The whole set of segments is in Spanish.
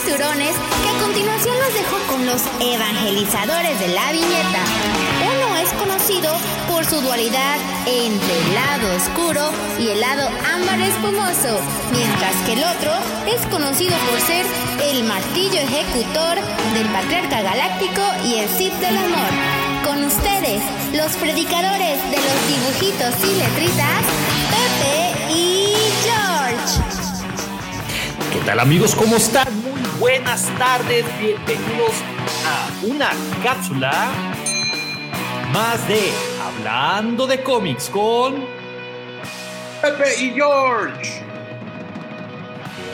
cinturones que a continuación los dejo con los evangelizadores de la viñeta. Uno es conocido por su dualidad entre el lado oscuro y el lado ámbar espumoso, mientras que el otro es conocido por ser el martillo ejecutor del patriarca galáctico y el Sith del amor. Con ustedes, los predicadores de los dibujitos y letritas, Pepe y George. ¿Qué tal amigos? ¿Cómo están? Buenas tardes. Bienvenidos a una cápsula más de Hablando de cómics con Pepe y George.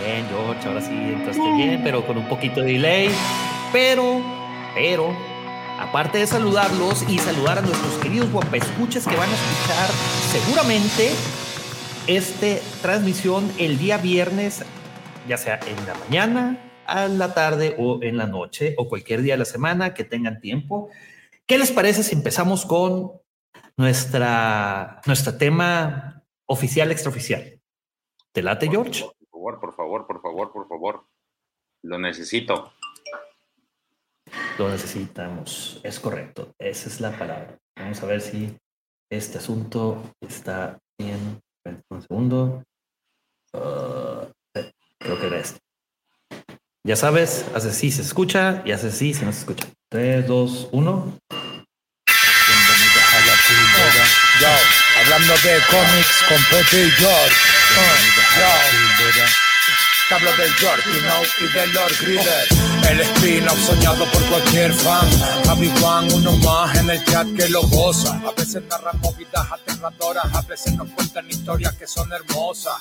Bien, George, ahora sí entraste bien, pero con un poquito de delay. Pero, pero, aparte de saludarlos y saludar a nuestros queridos guapescuches que van a escuchar seguramente esta transmisión el día viernes, ya sea en la mañana, a la tarde o en la noche o cualquier día de la semana que tengan tiempo. ¿Qué les parece si empezamos con nuestra, nuestro tema oficial, extraoficial? ¿Te late, George? Por favor, por favor, por favor, por favor. Lo necesito. Lo necesitamos, es correcto, esa es la palabra. Vamos a ver si este asunto está bien. Un segundo. Uh, creo que era este. Ya sabes, hace sí se escucha y hace sí si no se escucha. 3, 2, 1. Bienvenidos a la píldora. Yo, hablando de cómics con Pepe y George. Bienvenidos a la hablo del George, you know, y del Lord Griller. El spin-off soñado por cualquier fan. Javi Juan, uno más en el chat que lo goza. A veces narran movidas aterradoras, a veces nos cuentan historias que son hermosas.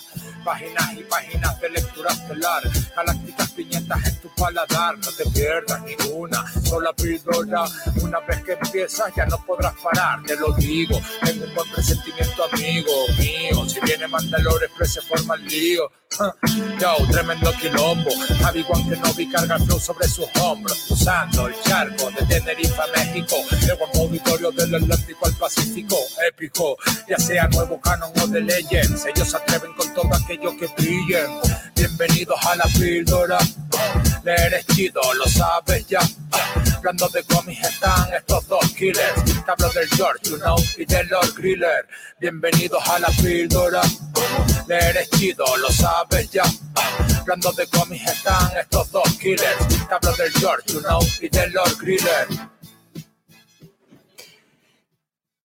Páginas y páginas de lectura estelar. Galácticas piñetas en tu paladar. No te pierdas ninguna sola píldora. Una vez que empiezas ya no podrás parar, te lo digo. Tengo un buen presentimiento, amigo mío. Si viene Mandalore, pues se forma el lío. Yo, tremendo quilombo. Javi Juan que no vi carga flow sobre sus hombros. Usando el charco de Tenerife a México. El guapo auditorio del Atlántico al Pacífico. Épico, ya sea nuevo canon o de Legends. Ellos se atreven con todo aquello que brillen. Bienvenidos a la píldora. Leer es chido, lo sabes ya. Hablando de cómics están estos dos killers. Te hablo del George, you know, y del Lord Griller. Bienvenidos a la píldora. Leer es chido, lo sabes ya. Hablando de cómics están estos dos killers. Te hablo del George, you know, y del Lord Griller.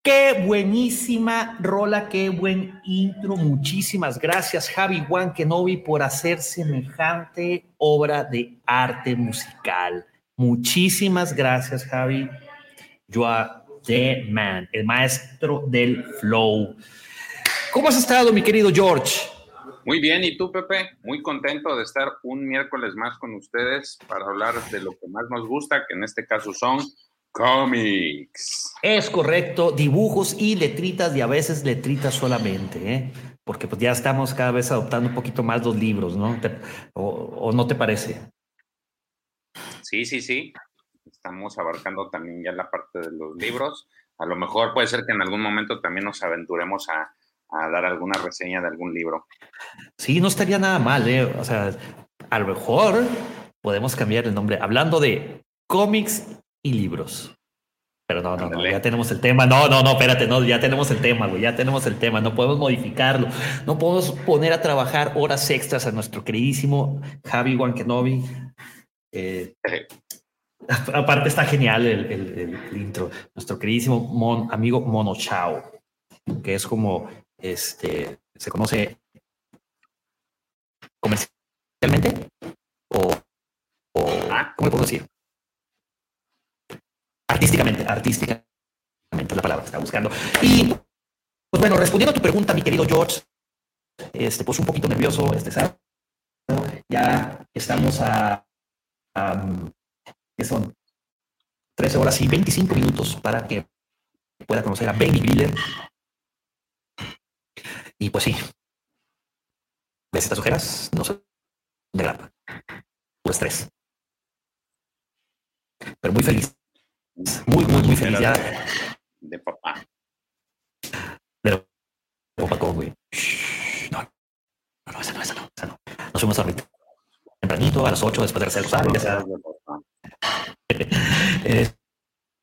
Qué buenísima rola, qué buen intro. Muchísimas gracias, Javi Juan Kenobi, por hacer semejante obra de arte musical. Muchísimas gracias, Javi. You are the man, el maestro del flow. ¿Cómo has estado, mi querido George? Muy bien, ¿y tú, Pepe? Muy contento de estar un miércoles más con ustedes para hablar de lo que más nos gusta, que en este caso son cómics. Es correcto, dibujos y letritas y a veces letritas solamente, ¿eh? porque pues ya estamos cada vez adoptando un poquito más los libros, ¿no? ¿O no te parece? Sí, sí, sí. Estamos abarcando también ya la parte de los libros. A lo mejor puede ser que en algún momento también nos aventuremos a, a dar alguna reseña de algún libro. Sí, no estaría nada mal, ¿eh? O sea, a lo mejor podemos cambiar el nombre, hablando de cómics y libros. Pero no, no, no, ya tenemos el tema. No, no, no, espérate, no, ya tenemos el tema, güey, ya tenemos el tema. No podemos modificarlo. No podemos poner a trabajar horas extras a nuestro queridísimo Javi Wankenobi. Eh, aparte está genial el, el- el- el intro. Nuestro queridísimo mon- amigo Mono Chao, que es como este se conoce comercialmente o, o. ¿cómo le puedo decir? Artísticamente, artísticamente la palabra que estaba buscando. Y pues bueno, respondiendo a tu pregunta, mi querido George, este, pues un poquito nervioso, estresado. Ya estamos a, a ¿qué son 13 horas y 25 minutos para que pueda conocer a Baby Griller. Y pues sí, ves estas ojeras, no son de grapa, o estrés. pero muy feliz. Muy, muy, muy feliz. Ya. De papá. Pero, papá, ¿cómo, güey? No, no, esa no, esa no, esa no. Nos fuimos a dormir tempranito, a las 8 después de hacer el rosario.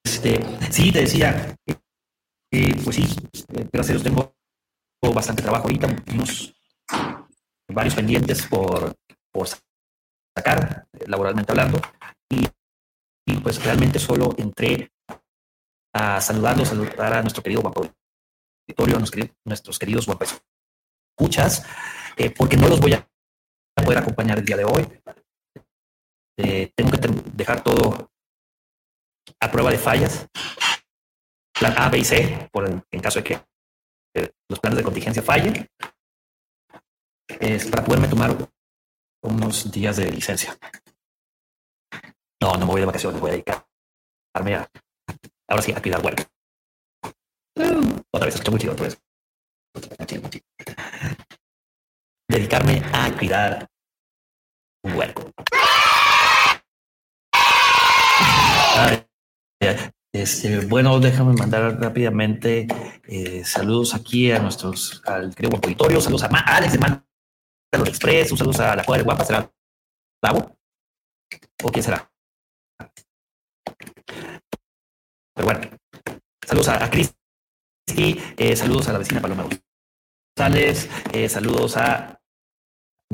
Este, sí, te decía, eh, pues sí, gracias a Dios tengo bastante trabajo ahorita, unos varios pendientes por, por sacar, laboralmente hablando, y, pues realmente solo entré a saludarlo, saludar a nuestro querido guapo auditorio, a nuestros, queridos guapos escuchas, eh, porque no los voy a poder acompañar el día de hoy. Eh, tengo que dejar todo a prueba de fallas. Plan A, B y C, por en caso de que los planes de contingencia fallen, es para poderme tomar unos días de licencia. No, no me voy de vacaciones, voy a dedicarme a, ahora sí, a cuidar huerco. Otra vez, escucho muy chido, otra vez. Dedicarme a cuidar un huerco. Este, bueno, déjame mandar rápidamente eh, saludos aquí a nuestros, al querido auditorio, saludos a Alex de Man Express, un a la cuadra guapa, ¿será Bravo? ¿O quién será? Pero bueno, saludos a, a Cristi, eh, saludos a la vecina Paloma González, eh, saludos a,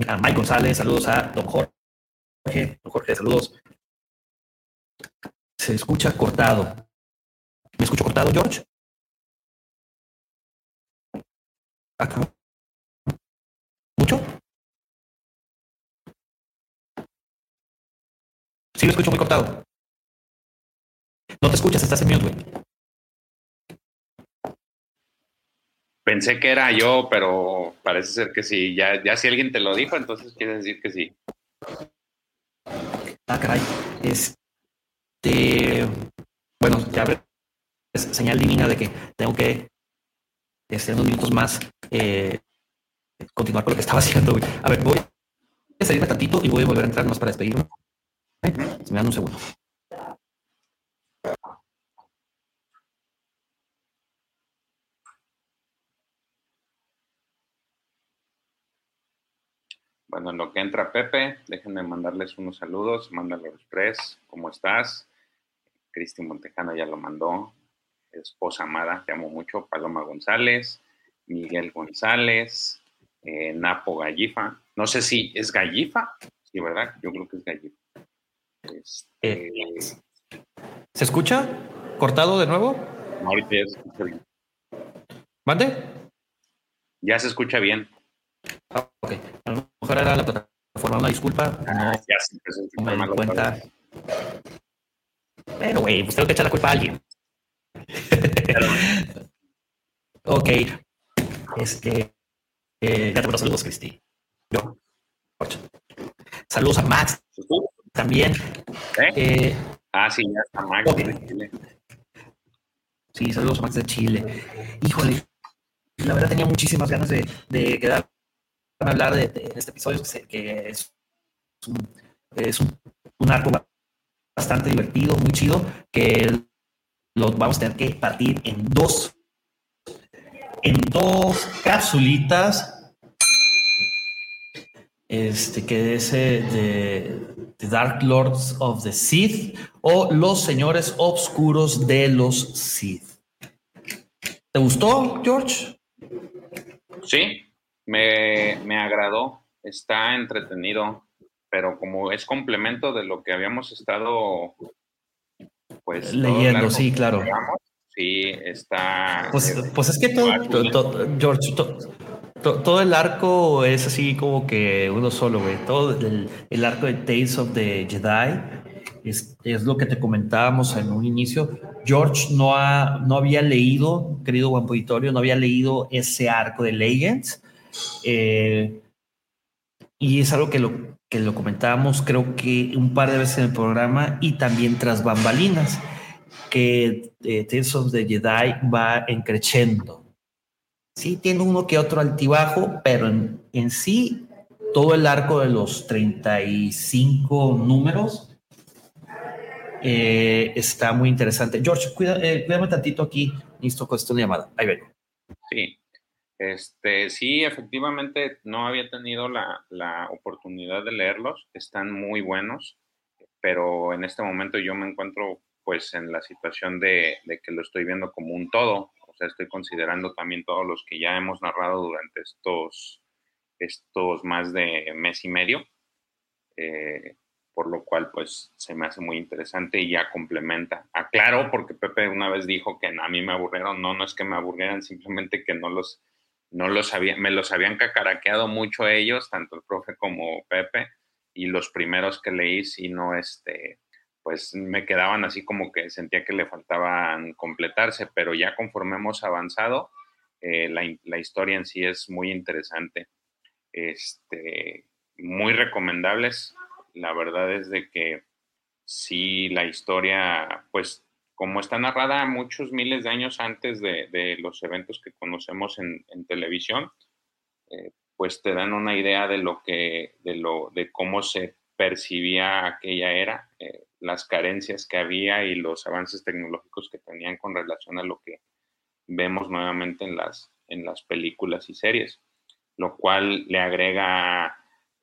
a Mike González, saludos a Don Jorge, Don Jorge, saludos. Se escucha cortado. ¿Me escucho cortado, George? Acá. ¿Mucho? Sí, lo escucho muy cortado. No te escuchas, estás en mute, güey. Pensé que era yo, pero parece ser que sí. Ya, ya si alguien te lo dijo, entonces quiere decir que sí. Ah, caray. Este. Bueno, ya señal divina de que tengo que, este, unos minutos más, eh, continuar con lo que estaba haciendo. A ver, voy a salirme tantito y voy a volver a entrar más para despedirme. Se me dan un segundo. Bueno, en lo que entra Pepe, déjenme mandarles unos saludos. Mándalo express. ¿Cómo estás? Cristi Montejano ya lo mandó esposa amada, te amo mucho, Paloma González, Miguel González, eh, Napo Gallifa. No sé si es Gallifa, sí, ¿verdad? Yo creo que es Gallifa. Este, ¿Se escucha? ¿Cortado de nuevo? ahorita ya se escucha bien. ¿Mande? Ya se escucha bien. Ah, ok. A lo mejor era la plataforma, una disculpa. No, ya se me di cuenta. Pero, güey, pues tengo que echar la culpa a alguien. ok. Este. Eh, ya te saludos, Cristi. Yo. Saludos a Max. También. ¿Eh? Eh, ah, sí, ya está Max Sí, saludos a Max de Chile. Híjole, la verdad tenía muchísimas ganas de, de quedar a hablar de, este episodio, que es un, es un, un arco bastante divertido, muy chido, que los vamos a tener que partir en dos, en dos capsulitas. Este que es eh, de, The Dark Lords of the Sith o Los Señores Obscuros de los Sith. ¿Te gustó, George? Sí, me, me agradó. Está entretenido, pero como es complemento de lo que habíamos estado pues leyendo, sí, claro. sí, está. Pues, pues es que todo, George, todo el arco es así como que uno solo, güey. Todo el, arco de Tales of the Jedi es, es, lo que te comentábamos en un inicio. George no, ha, no había leído, querido Juan Auditorio, no había leído ese arco de Legends. Eh, y es algo que lo, que lo comentábamos creo que un par de veces en el programa y también tras bambalinas, que eh, Tales of the Jedi va encreciendo. Sí, tiene uno que otro altibajo, pero en, en sí, todo el arco de los 35 números Eh, está muy interesante. George, cuida, eh, cuídame tantito aquí. Listo, con esta llamada. Ahí vengo. Sí, este, sí, efectivamente no había tenido la, la, oportunidad de leerlos. Están muy buenos, pero en este momento yo me encuentro pues en la situación de, de que lo estoy viendo como un todo. O sea, estoy considerando también todos los que ya hemos narrado durante estos, estos más de mes y medio. Eh, por lo cual pues se me hace muy interesante y ya complementa. Aclaro porque Pepe una vez dijo que a mí me aburrieron, no, no es que me aburrieran, simplemente que no los, no los había, me los habían cacaraqueado mucho ellos, tanto el profe como Pepe, y los primeros que leí, si no, este, pues me quedaban así como que sentía que le faltaban completarse, pero ya conforme hemos avanzado, eh, la, la, historia en sí es muy interesante. Este, muy recomendables la verdad es de que sí, la historia, pues como está narrada muchos miles de años antes de, los eventos que conocemos en, televisión, eh, pues te dan una idea de lo que, de lo, de cómo se percibía aquella era, eh, las carencias que había y los avances tecnológicos que tenían con relación a lo que vemos nuevamente en las, en las películas y series, lo cual le agrega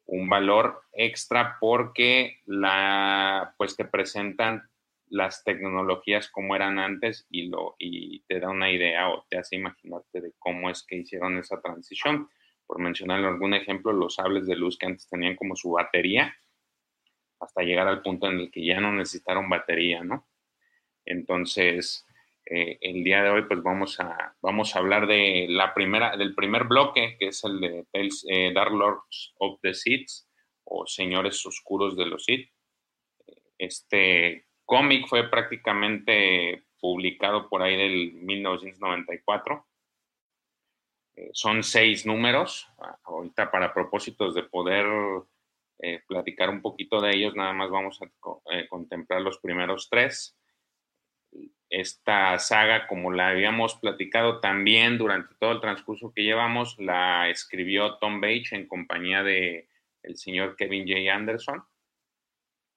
un valor extra porque la, pues te presentan las tecnologías como eran antes y, lo, y te da una idea o te hace imaginarte de cómo es que hicieron esa transición. Por mencionar algún ejemplo, los sables de luz que antes tenían como su batería, hasta llegar al punto en el que ya no necesitaron batería, ¿no? Entonces, eh, el día de hoy pues vamos a, vamos a hablar de la primera, del primer bloque, que es el de eh, Dark Lords of the Seeds o Señores Oscuros de los Sith. Este cómic fue prácticamente publicado por ahí del 1994. Eh, son seis números. Ahorita para propósitos de poder platicar un poquito de ellos, nada más vamos a contemplar los primeros tres esta saga, como la habíamos platicado también durante todo el transcurso que llevamos, la escribió Tom Bates en compañía de el señor Kevin J. Anderson,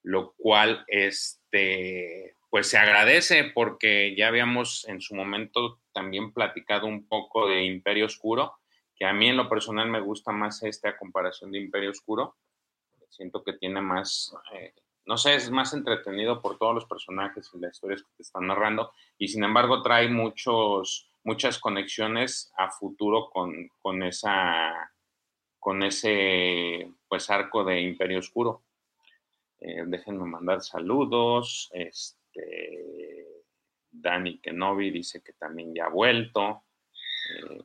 lo cual este, pues se agradece porque ya habíamos en su momento también platicado un poco de Imperio Oscuro, que a mí en lo personal me gusta más esta comparación de Imperio Oscuro. Siento que tiene más eh, no sé, es más entretenido por todos los personajes y las historias que te están narrando, y sin embargo trae muchos, muchas conexiones a futuro con, con, esa, con ese pues, arco de Imperio Oscuro. Eh, déjenme mandar saludos. Este, Dani Kenobi dice que también ya ha vuelto. Eh,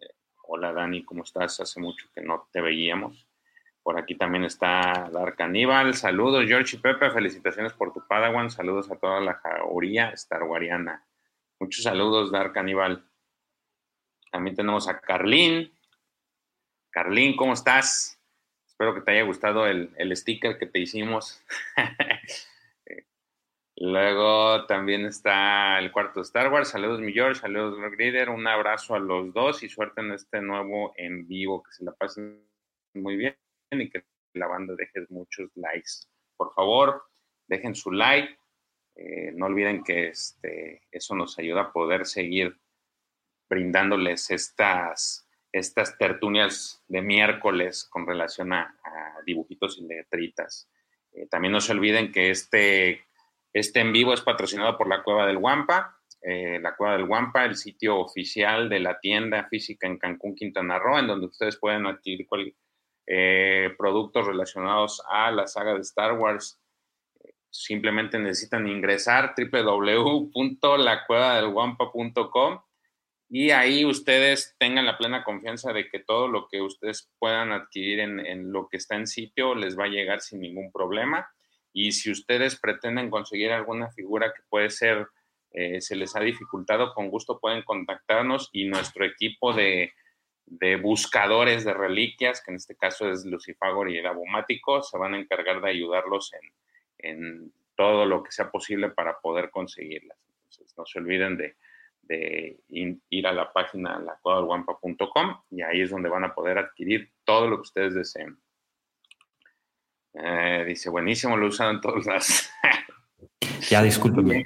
eh, hola Dani, ¿cómo estás? Hace mucho que no te veíamos. Por aquí también está Dark Aníbal. Saludos, George y Pepe. Felicitaciones por tu Padawan. Saludos a toda la jauría starwariana. Muchos saludos, Dark Aníbal. También tenemos a Carlín. Carlín, ¿cómo estás? Espero que te haya gustado el, sticker que te hicimos. Luego también está el cuarto Star Wars. Saludos, mi George. Saludos, Reader. Un abrazo a los dos y suerte en este nuevo en vivo. Que se la pasen muy bien y que la banda deje muchos likes. Por favor, dejen su like. Eh, no olviden que este, eso nos ayuda a poder seguir brindándoles estas, estas tertulias de miércoles con relación a, dibujitos y letritas. Eh, también no se olviden que este, este en vivo es patrocinado por la Cueva del Guampa. Eh, la Cueva del Guampa, el sitio oficial de la tienda física en Cancún, Quintana Roo, en donde ustedes pueden adquirir eh, productos relacionados a la saga de Star Wars, simplemente necesitan ingresar www.lacuevadelguampa.com y ahí ustedes tengan la plena confianza de que todo lo que ustedes puedan adquirir en, lo que está en sitio les va a llegar sin ningún problema. Y si ustedes pretenden conseguir alguna figura que puede ser, eh, se les ha dificultado, con gusto pueden contactarnos y nuestro equipo de de buscadores de reliquias, que en este caso es Lucifagor y Dabomático, se van a encargar de ayudarlos en, todo lo que sea posible para poder conseguirlas. Entonces, no se olviden de, ir a la página lacuadalguampa.com y ahí es donde van a poder adquirir todo lo que ustedes deseen. Eh, dice, buenísimo, lo usan todas las... Ya, discúlpeme.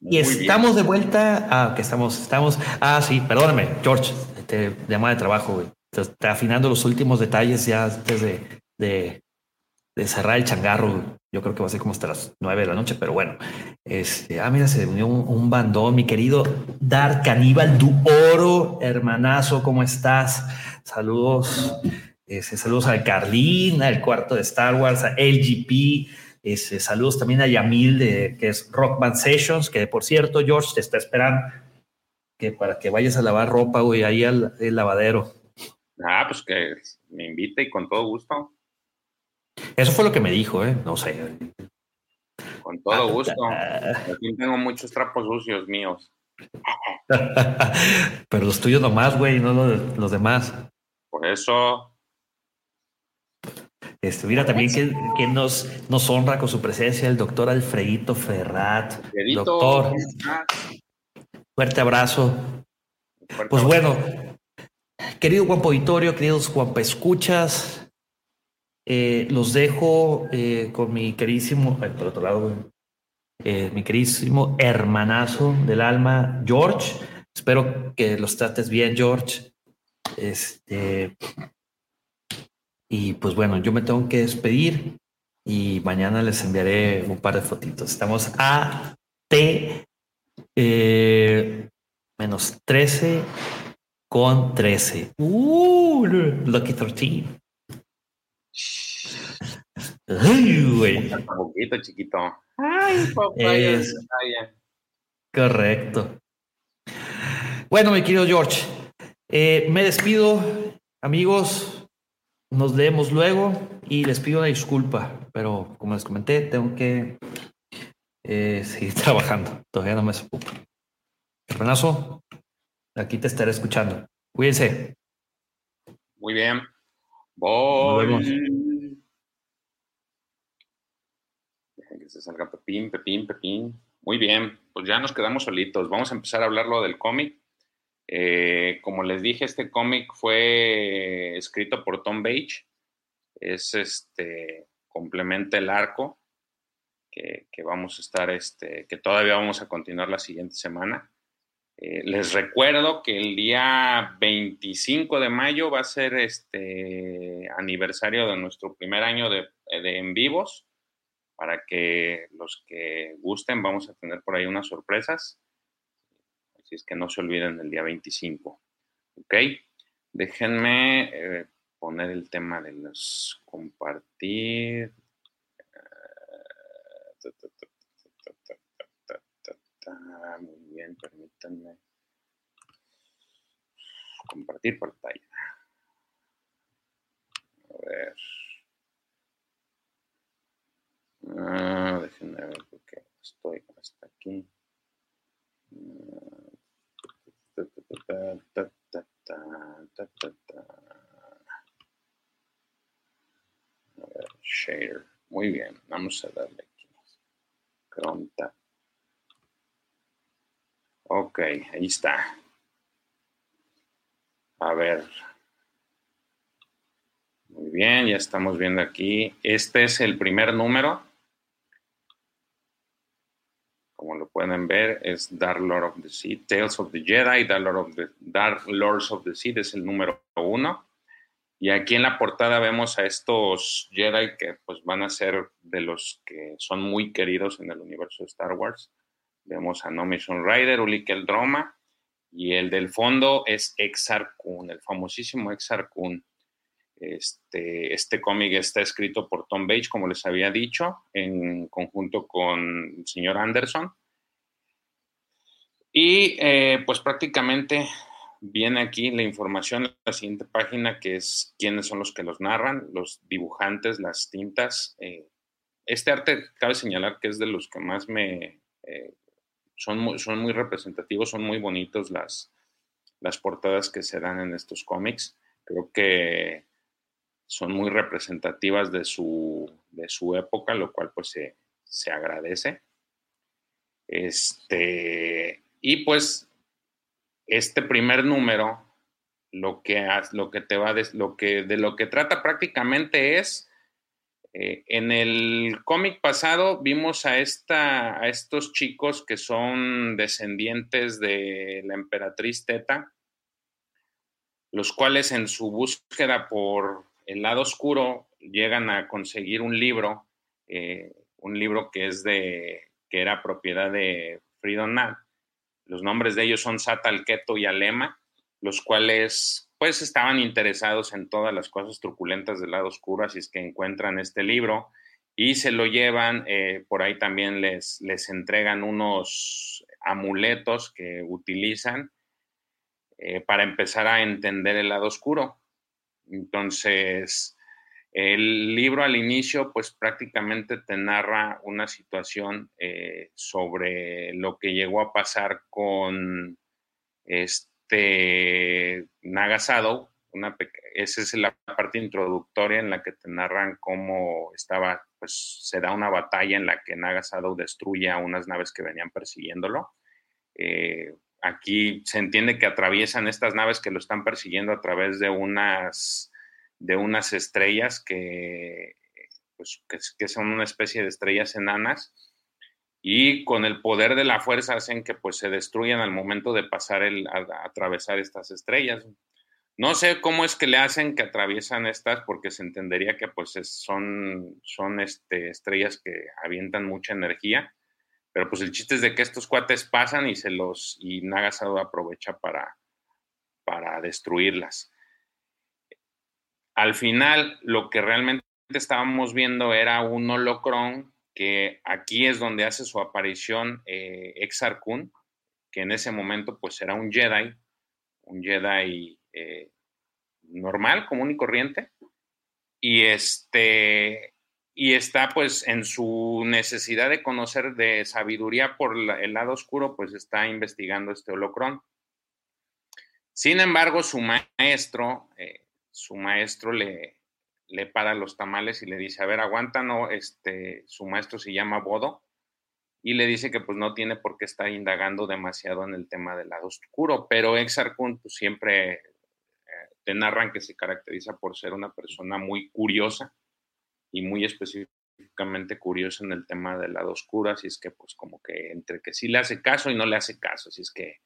Y estamos de vuelta. Ah, que estamos, estamos. Ah, sí, perdóname, George. Te llama de trabajo, güey. Está afinando los últimos detalles ya antes de, de, de, cerrar el changarro. Yo creo que va a ser como hasta las nueve de la noche, pero bueno. Este, ah, mira, se unió un, bandón, mi querido Dark Caníbal du Oro, hermanazo, ¿cómo estás? Saludos. Este, saludos a Carlín, al cuarto de Star Wars, a LGP. Este, saludos también a Yamil, de, que es Rock Band Sessions, que por cierto, George, te está esperando que para que vayas a lavar ropa, güey, ahí al lavadero. Ah, pues que me invite y con todo gusto. Eso fue lo que me dijo, ¿eh? No sé. Con todo ah, gusto. Aquí tengo muchos trapos sucios míos. Pero los tuyos nomás, güey, no los, los demás. Por eso. Este, mira también que, nos, nos honra con su presencia el doctor Alfredito Ferrat. doctor, fuerte abrazo. pues bueno, querido Juan Auditorio, queridos Juan Escuchas, eh, los dejo eh, con mi queridísimo, por otro lado, eh, mi queridísimo hermanazo del alma, George. Espero que los trates bien, George. Este, y pues bueno, yo me tengo que despedir y mañana les enviaré un par de fotitos. Estamos a T menos 13 con 13. Uh, Lucky 13. Ay, güey. Un poquito chiquito. Ay, papá. Es... Correcto. Bueno, mi querido George, eh, me despido, amigos. Nos vemos luego y les pido una disculpa, pero como les comenté, tengo que eh, seguir trabajando. Todavía no me supo. Renazo, aquí te estaré escuchando. Cuídense. Muy bien. Voy. Que salga Pepín, Pepín, Pepín. Muy bien, pues ya nos quedamos solitos. Vamos a empezar a hablarlo del cómic. Eh, como les dije, este cómic fue escrito por Tom Bage. Es este, complementa el arco que, vamos a estar, este, que todavía vamos a continuar la siguiente semana. Eh, les recuerdo que el día 25 de mayo va a ser este aniversario de nuestro primer año de, de en vivos. Para que los que gusten, vamos a tener por ahí unas sorpresas. Así es que no se olviden el día 25. ¿Ok? Déjenme eh, poner el tema de los compartir. Muy bien, permítanme compartir pantalla. A ver. Ah, déjenme ver porque estoy hasta aquí. share. Muy bien, vamos a darle aquí. Cronta. Ok, ahí está. A ver. Muy bien, ya estamos viendo aquí. Este es el primer número como lo pueden ver, es Dark Lord of the Sea, Tales of the Jedi, Dark, Lord of the, Dark Lords of the Sea, es el número uno. Y aquí en la portada vemos a estos Jedi que pues van a ser de los que son muy queridos en el universo de Star Wars. Vemos a No Mission Rider, Ulick el Droma, y el del fondo es Exar Kun, el famosísimo Exar Kun. Este, este cómic está escrito por Tom Bates, como les había dicho, en conjunto con el señor Anderson. Y eh, pues prácticamente viene aquí la información en la siguiente página, que es quiénes son los que los narran, los dibujantes, las tintas. Eh, este arte, cabe señalar que es de los que más me... Eh, son, muy, son muy representativos, son muy bonitos las, las portadas que se dan en estos cómics. Creo que son muy representativas de su, de su época, lo cual pues se, agradece. Este, y pues este primer número lo que, lo que te va de, lo que, de lo que trata prácticamente es Eh, en el cómic pasado vimos a, esta, a estos chicos que son descendientes de la emperatriz Teta, los cuales en su búsqueda por el lado oscuro llegan a conseguir un libro, eh, un libro que es de que era propiedad de Freedom Los nombres de ellos son Satalketo y Alema, los cuales pues estaban interesados en todas las cosas truculentas del lado oscuro, así es que encuentran este libro y se lo llevan, eh, por ahí también les, les entregan unos amuletos que utilizan eh, para empezar a entender el lado oscuro. Entonces, el libro al inicio, pues prácticamente te narra una situación eh, sobre lo que llegó a pasar con este Nagasado, esa es la parte introductoria en la que te narran cómo estaba, pues se da una batalla en la que Nagasado destruye a unas naves que venían persiguiéndolo. Eh, aquí se entiende que atraviesan estas naves que lo están persiguiendo a través de unas, de unas estrellas que, pues, que son una especie de estrellas enanas y con el poder de la fuerza hacen que pues se destruyan al momento de pasar el, atravesar estas estrellas. No sé cómo es que le hacen que atraviesan estas porque se entendería que pues son, son este, estrellas que avientan mucha energía, pero pues el chiste es de que estos cuates pasan y se los y Nagasado aprovecha para, para destruirlas. Al final lo que realmente estábamos viendo era un holocrón que aquí es donde hace su aparición eh, Exar Kun, que en ese momento pues era un Jedi, un Jedi eh, normal, común y corriente, y este y está pues en su necesidad de conocer de sabiduría por el lado oscuro, pues está investigando este holocrón. Sin embargo, su maestro, eh, su maestro le, le para los tamales y le dice, a ver, aguanta, no, este, su maestro se llama Bodo, y le dice que pues no tiene por qué estar indagando demasiado en el tema del lado oscuro, pero Exarcun pues, siempre eh, te narran que se caracteriza por ser una persona muy curiosa y muy específicamente curiosa en el tema del lado oscuro, así es que pues como que entre que sí le hace caso y no le hace caso, así es que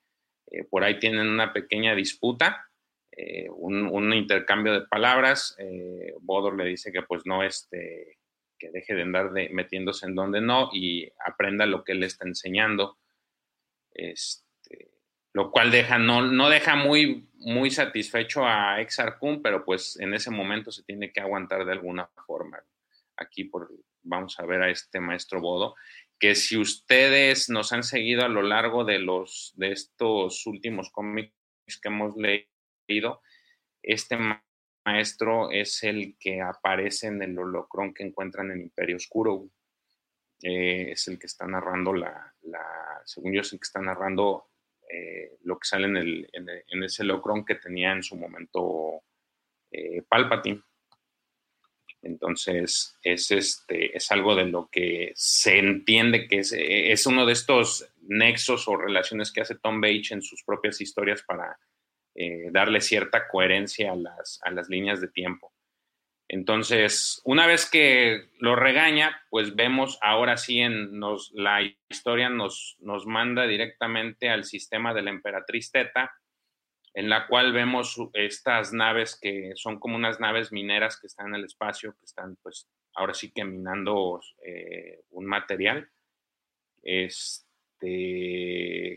eh, por ahí tienen una pequeña disputa eh, un, intercambio de palabras. Eh, Bodor le dice que pues no, este, que deje de andar metiéndose en donde no y aprenda lo que él está enseñando. Este, lo cual deja, no, no deja muy, muy satisfecho a Exarcum, pero pues en ese momento se tiene que aguantar de alguna forma. Aquí por, vamos a ver a este maestro Bodo, que si ustedes nos han seguido a lo largo de, los, de estos últimos cómics que hemos leído, este maestro es el que aparece en el holocrón que encuentran en Imperio Oscuro. Eh, es el que está narrando la, según yo, es el que está narrando eh, lo que sale en, el, en, ese holocrón que tenía en su momento eh, Palpatine. Entonces, es, este, es algo de lo que se entiende que es, es uno de estos nexos o relaciones que hace Tom Bates en sus propias historias para eh, darle cierta coherencia a las, a las líneas de tiempo. Entonces, una vez que lo regaña, pues vemos ahora sí en nos, la historia nos, nos manda directamente al sistema de la emperatriz Teta, en la cual vemos estas naves que son como unas naves mineras que están en el espacio, que están pues ahora sí que minando eh, un material, este,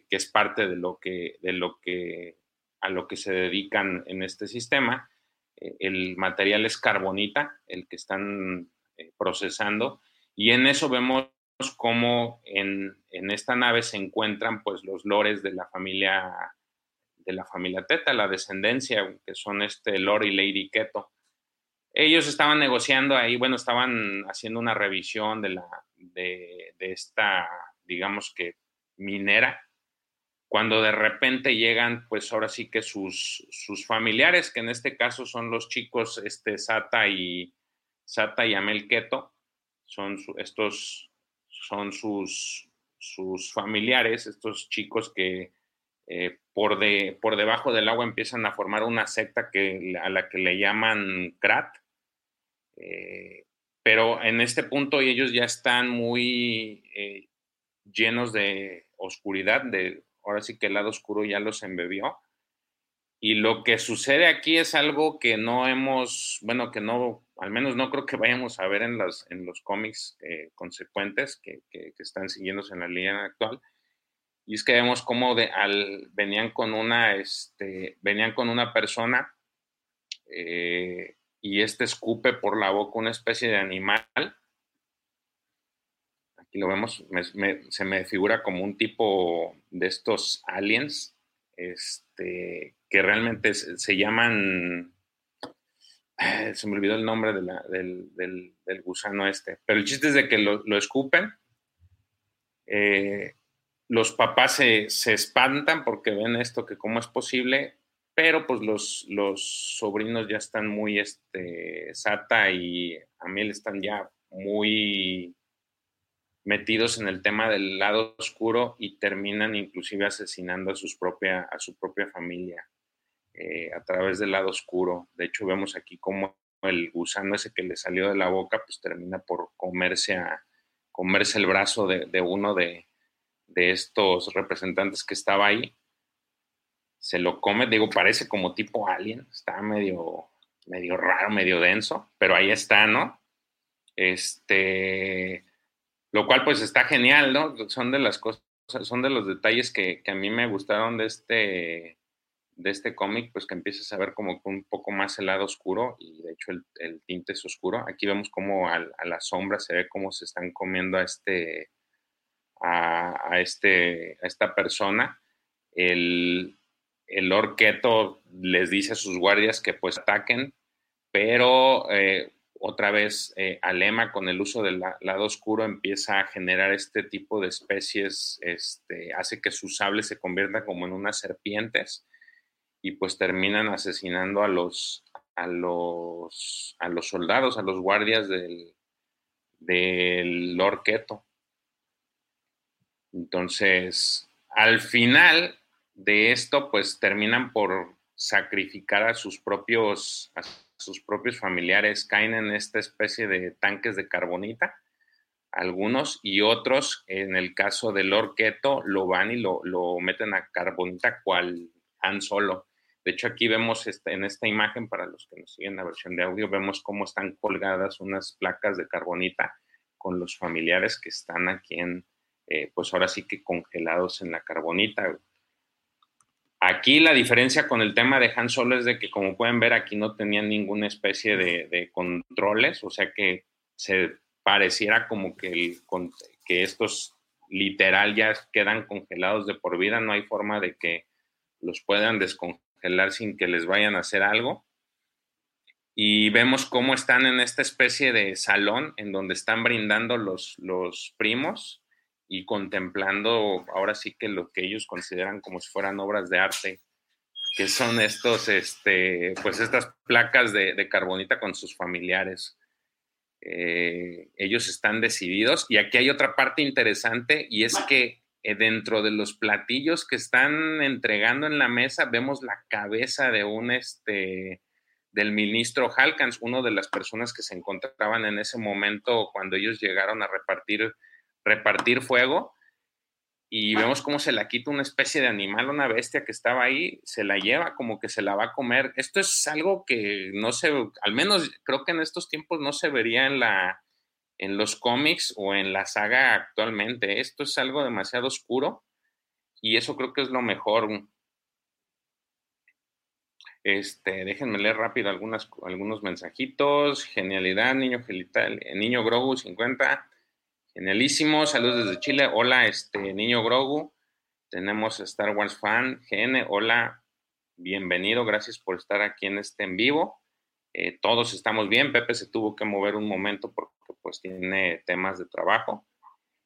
que es parte de lo que, de lo que a lo que se dedican en este sistema. Eh, el material es carbonita, el que están eh, procesando, y en eso vemos cómo en, esta nave se encuentran pues los lores de la familia de la familia Teta, la descendencia, que son este Lord y Lady Keto. Ellos estaban negociando ahí, bueno, estaban haciendo una revisión de la de, esta, digamos que minera, cuando de repente llegan, pues ahora sí que sus, sus familiares, que en este caso son los chicos este, Sata y Sata y Amel Keto, son estos son sus, sus familiares, estos chicos que eh, por, de, por debajo del agua empiezan a formar una secta que, a la que le llaman Krat. Eh, pero en este punto ellos ya están muy eh, llenos de oscuridad, de ahora sí que el lado oscuro ya los embebió. Y lo que sucede aquí es algo que no hemos, bueno, que no, al menos no creo que vayamos a ver en, las, en los cómics consecuentes que, que, están siguiéndose en la línea actual. Y es que vemos cómo de, al, venían con una, este, venían con una persona eh, y este escupe por la boca una especie de animal. Aquí lo vemos, se me figura como un tipo de estos aliens, este, que realmente se, llaman, se me olvidó el nombre del, gusano este, pero el chiste es de que lo, escupen. Eh, los papás se, se, espantan porque ven esto, que cómo es posible, pero pues los, los sobrinos ya están muy, este, Sata y Amiel están ya muy metidos en el tema del lado oscuro y terminan inclusive asesinando a, sus propia, a su propia familia eh, a través del lado oscuro. De hecho, vemos aquí cómo el gusano ese que le salió de la boca, pues termina por comerse, a, comerse el brazo de, de uno de, de estos representantes que estaba ahí se lo come, digo, parece como tipo alien, está medio, medio raro, medio denso, pero ahí está, ¿no? Este, lo cual pues está genial, ¿no? Son de las cosas, son de los detalles que, a mí me gustaron de este, de este cómic, pues que empiezas a ver como un poco más el lado oscuro y de hecho el, tinte es oscuro. Aquí vemos como a, la sombra se ve cómo se están comiendo a este, a, este, a esta persona. El, el les dice a sus guardias que pues ataquen, pero eh, otra vez eh, Alema con el uso del lado oscuro empieza a generar este tipo de especies, este, hace que sus sables se conviertan como en unas serpientes y pues terminan asesinando a los, a los, a los soldados, a los guardias del, del Entonces, al final, de esto, pues terminan por sacrificar a sus propios, a sus propios familiares, caen en esta especie de tanques de carbonita, algunos, y otros, en el caso del orqueto, lo van y lo, meten a carbonita cual Han Solo. De hecho, aquí vemos este, en esta imagen, para los que nos siguen la versión de audio, vemos cómo están colgadas unas placas de carbonita con los familiares que están aquí en, eh, pues ahora sí que congelados en la carbonita. Aquí la diferencia con el tema de Han Solo es de que, como pueden ver, aquí no tenían ninguna especie de, controles, o sea que se pareciera como que, estos literal ya quedan congelados de por vida, no hay forma de que los puedan descongelar sin que les vayan a hacer algo. Y vemos cómo están en esta especie de salón en donde están brindando los primos y contemplando ahora sí que lo que ellos consideran como si fueran obras de arte, que son estos, este, pues estas placas de, carbonita con sus familiares. Eh, ellos están decididos y aquí hay otra parte interesante y es que eh, dentro de los platillos que están entregando en la mesa vemos la cabeza de un este del ministro Halkans, uno de las personas que se encontraban en ese momento cuando ellos llegaron a repartir repartir fuego y vemos cómo se la quita una especie de animal, una bestia que estaba ahí, se la lleva como que se la va a comer. Esto es algo que no se, al menos creo que en estos tiempos no se vería en la en los cómics o en la saga actualmente. Esto es algo demasiado oscuro y eso creo que es lo mejor. Este, déjenme leer rápido algunas, algunos mensajitos. Genialidad, niño genital, niño Grogu 50. Genialísimo, saludos desde Chile. Hola, este niño Grogu. Tenemos Star Wars fan, GN. Hola, bienvenido. Gracias por estar aquí en este en vivo. Eh, todos estamos bien. Pepe se tuvo que mover un momento porque pues tiene temas de trabajo.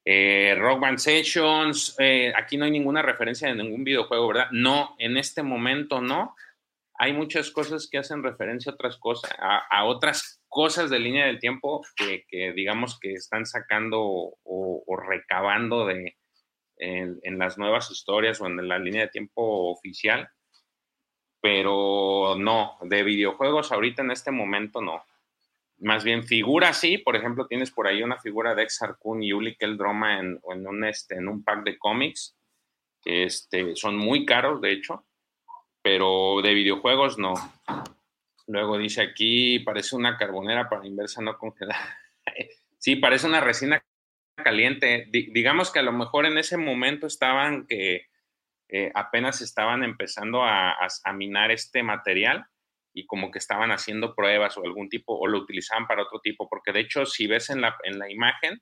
Eh, Rock Band Sessions, eh, aquí no hay ninguna referencia de ningún videojuego, ¿verdad? No, en este momento no. Hay muchas cosas que hacen referencia a otras cosas, a otras cosas de línea del tiempo que, digamos que están sacando o, recabando de, en, las nuevas historias o en la línea de tiempo oficial, pero no, de videojuegos ahorita en este momento no. más bien figura sí, por ejemplo, tienes por ahí una figura de Exar Kun y Uli Keldroma en, en, un, este, en un pack de cómics, que este, son muy caros, de hecho, pero de videojuegos no. Luego dice aquí, parece una carbonera para inversa no congelada. sí, parece una resina caliente. digamos que a lo mejor en ese momento estaban que eh, apenas estaban empezando a, a, minar este material y como que estaban haciendo pruebas o algún tipo, o lo utilizaban para otro tipo, porque de hecho si ves en la, en la imagen,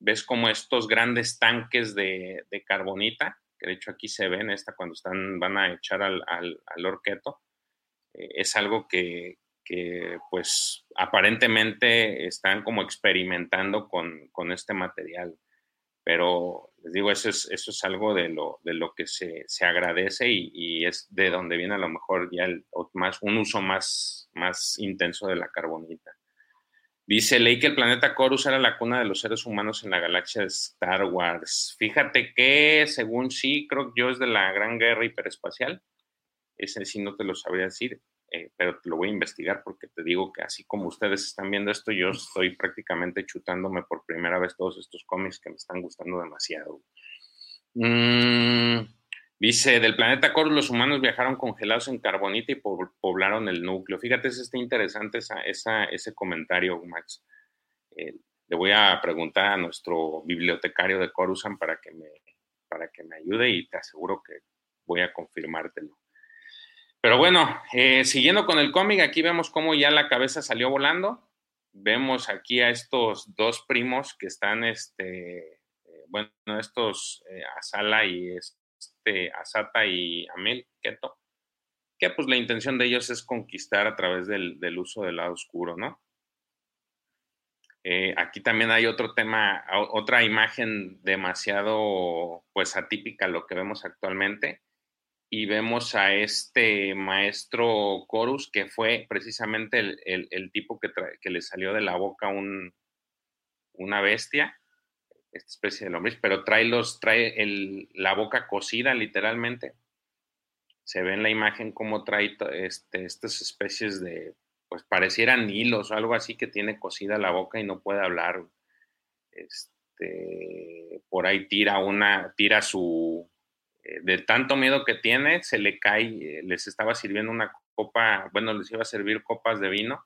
ves como estos grandes tanques de, de carbonita, que de hecho aquí se ven esta cuando están, van a echar al, al, al orqueto, es algo que, que, pues aparentemente están como experimentando con, con este material pero les digo, eso es, eso es algo de lo, de lo que se, se agradece y, y, es de donde viene a lo mejor ya el, más, un uso más, más intenso de la carbonita. Dice Ley que el planeta Corus era la cuna de los seres humanos en la galaxia de Star Wars. Fíjate que, según sí, creo que yo es de la Gran Guerra Hiperespacial. Ese sí no te lo sabría decir. Eh, pero lo voy a investigar porque te digo que así como ustedes están viendo esto, yo estoy prácticamente chutándome por primera vez todos estos cómics que me están gustando demasiado. Mm, dice, del planeta Corus los humanos viajaron congelados en carbonita y poblaron el núcleo. Fíjate, es está interesante esa, ese comentario, Max. Eh, le voy a preguntar a nuestro bibliotecario de Coruscant para que me, para que me ayude y te aseguro que voy a confirmártelo. Pero bueno, eh, siguiendo con el cómic, aquí vemos cómo ya la cabeza salió volando. Vemos aquí a estos dos primos que están, este, eh, bueno, estos eh, Asala y este, Asata y Amel Keto, que pues la intención de ellos es conquistar a través del, del uso del lado oscuro, ¿no? Aquí también hay otro tema, otra imagen demasiado pues atípica a lo que vemos actualmente y vemos a este maestro Corus, que fue precisamente el, el, tipo que, que, le salió de la boca un, una bestia, esta especie de lombriz, pero trae, los, trae el, la boca cocida literalmente. Se ve en la imagen cómo trae este, estas especies de, pues parecieran hilos o algo así que tiene cocida la boca y no puede hablar. Este, por ahí tira una, tira su, de tanto miedo que tiene, se le cae, eh, les estaba sirviendo una copa, bueno, les iba a servir copas de vino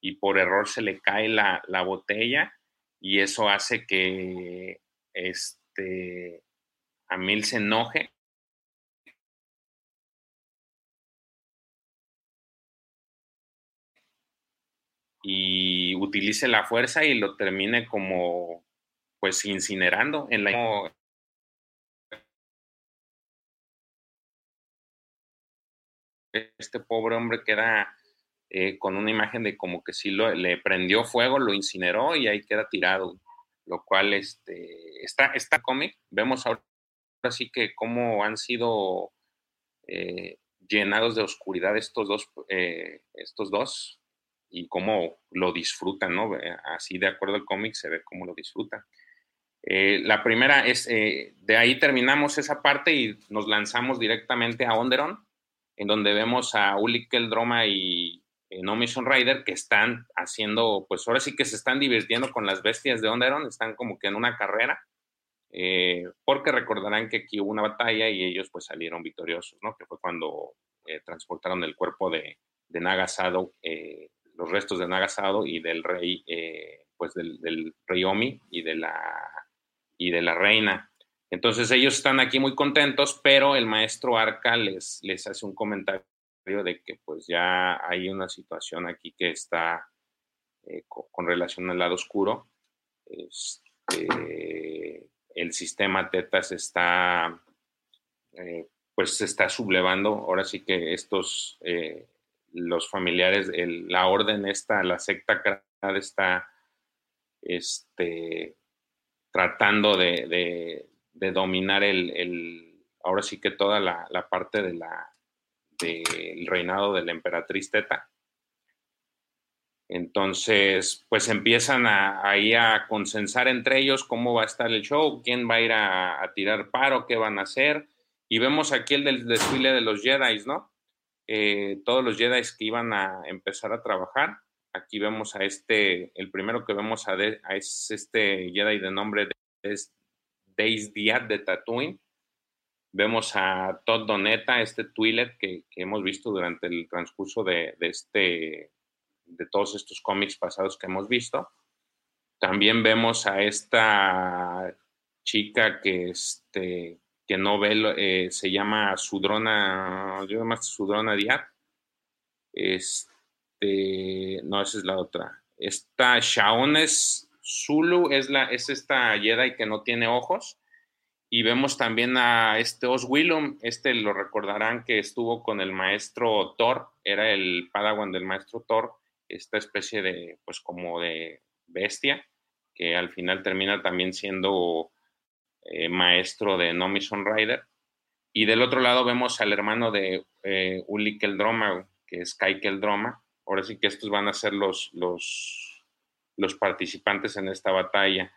y por error se le cae la, la botella y eso hace que este, a Mil se enoje. y utilice la fuerza y lo termine como pues incinerando en la este pobre hombre queda eh, con una imagen de como que sí lo, le prendió fuego, lo incineró y ahí queda tirado, lo cual este, está, está cómic. Vemos ahora sí que cómo han sido eh, llenados de oscuridad estos dos, eh, estos dos y cómo lo disfrutan, ¿no? Así de acuerdo al cómic se ve cómo lo disfrutan. la primera es, de ahí terminamos esa parte y nos lanzamos directamente a Onderon, en donde vemos a Uli Keldroma y eh, No Mission Rider que están haciendo, pues ahora sí que se están divirtiendo con las bestias de Onderon, están como que en una carrera, eh, porque recordarán que aquí hubo una batalla y ellos pues salieron victoriosos, ¿no? Que fue cuando eh, transportaron el cuerpo de, de Nagasado, los restos de Nagasado y del rey, pues del, del, Omi y de la, y de la reina. Entonces ellos están aquí muy contentos, pero el maestro Arca les, les hace un comentario de que pues ya hay una situación aquí que está eh, con, relación al lado oscuro. Este, el sistema Tetas está, eh, pues se está sublevando. Ahora sí que estos, eh, los familiares, la orden está, la secta está este, tratando de de dominar el, el, ahora sí que toda la, la parte de la, del reinado de la emperatriz Teta. Entonces, pues empiezan a, ahí a consensar entre ellos cómo va a estar el show, quién va a ir a, tirar paro, qué van a hacer. Y vemos aquí el del desfile de los Jedi, ¿no? Eh, todos los Jedi que iban a empezar a trabajar. Aquí vemos a este, el primero que vemos a de, a es este Jedi de nombre de, 10 días de Tatooine. Vemos a Todd Doneta, este Twilet que, hemos visto durante el transcurso de, este, de todos estos cómics pasados que hemos visto. También vemos a esta chica que, este, que no ve, eh, se llama Sudrona, yo más Sudrona Diab. Este, no, esa es la otra. Esta Shaones Zulu es, la, es esta Jedi que no tiene ojos. Y vemos también a este Oswillum, este lo recordarán que estuvo con el maestro Thor, era el padawan del maestro Thor, esta especie de, pues como de bestia, que al final termina también siendo eh, maestro de Nomi Rider. Y del otro lado vemos al hermano de eh, Uli Keldroma, que es Kai Keldroma. Ahora sí que estos van a ser los, los, los participantes en esta batalla.